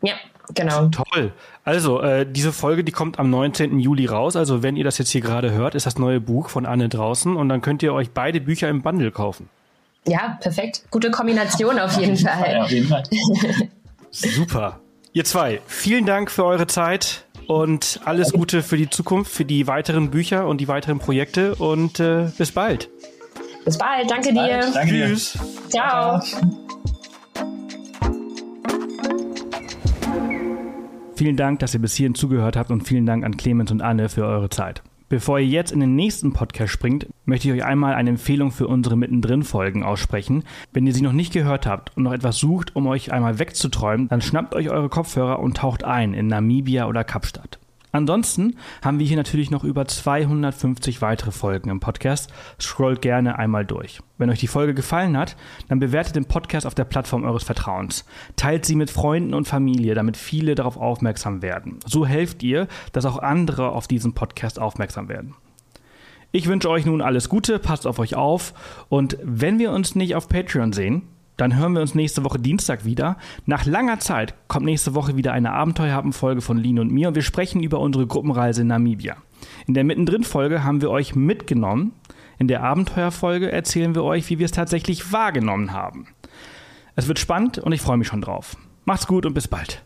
Ja, genau. Toll. Also, äh, diese Folge, die kommt am 19. Juli raus. Also, wenn ihr das jetzt hier gerade hört, ist das neue Buch von Anne draußen und dann könnt ihr euch beide Bücher im Bundle kaufen. Ja, perfekt. Gute Kombination auf jeden Fall. Ja, auf jeden Fall. Super. Ihr zwei, vielen Dank für eure Zeit und alles Gute für die Zukunft, für die weiteren Bücher und die weiteren Projekte und äh, bis bald. Bis bald, danke bis dir. Danke Tschüss. Dir. Ciao. Vielen Dank, dass ihr bis hierhin zugehört habt und vielen Dank an Clemens und Anne für eure Zeit. Bevor ihr jetzt in den nächsten Podcast springt, möchte ich euch einmal eine Empfehlung für unsere Mittendrin-Folgen aussprechen. Wenn ihr sie noch nicht gehört habt und noch etwas sucht, um euch einmal wegzuträumen, dann schnappt euch eure Kopfhörer und taucht ein in Namibia oder Kapstadt. Ansonsten haben wir hier natürlich noch über 250 weitere Folgen im Podcast. Scrollt gerne einmal durch. Wenn euch die Folge gefallen hat, dann bewertet den Podcast auf der Plattform eures Vertrauens. Teilt sie mit Freunden und Familie, damit viele darauf aufmerksam werden. So helft ihr, dass auch andere auf diesen Podcast aufmerksam werden. Ich wünsche euch nun alles Gute, passt auf euch auf und wenn wir uns nicht auf Patreon sehen, dann hören wir uns nächste Woche Dienstag wieder. Nach langer Zeit kommt nächste Woche wieder eine Abenteuerhappen-Folge von Lin und mir und wir sprechen über unsere Gruppenreise in Namibia. In der Mittendrin-Folge haben wir euch mitgenommen. In der Abenteuerfolge erzählen wir euch, wie wir es tatsächlich wahrgenommen haben. Es wird spannend und ich freue mich schon drauf. Macht's gut und bis bald.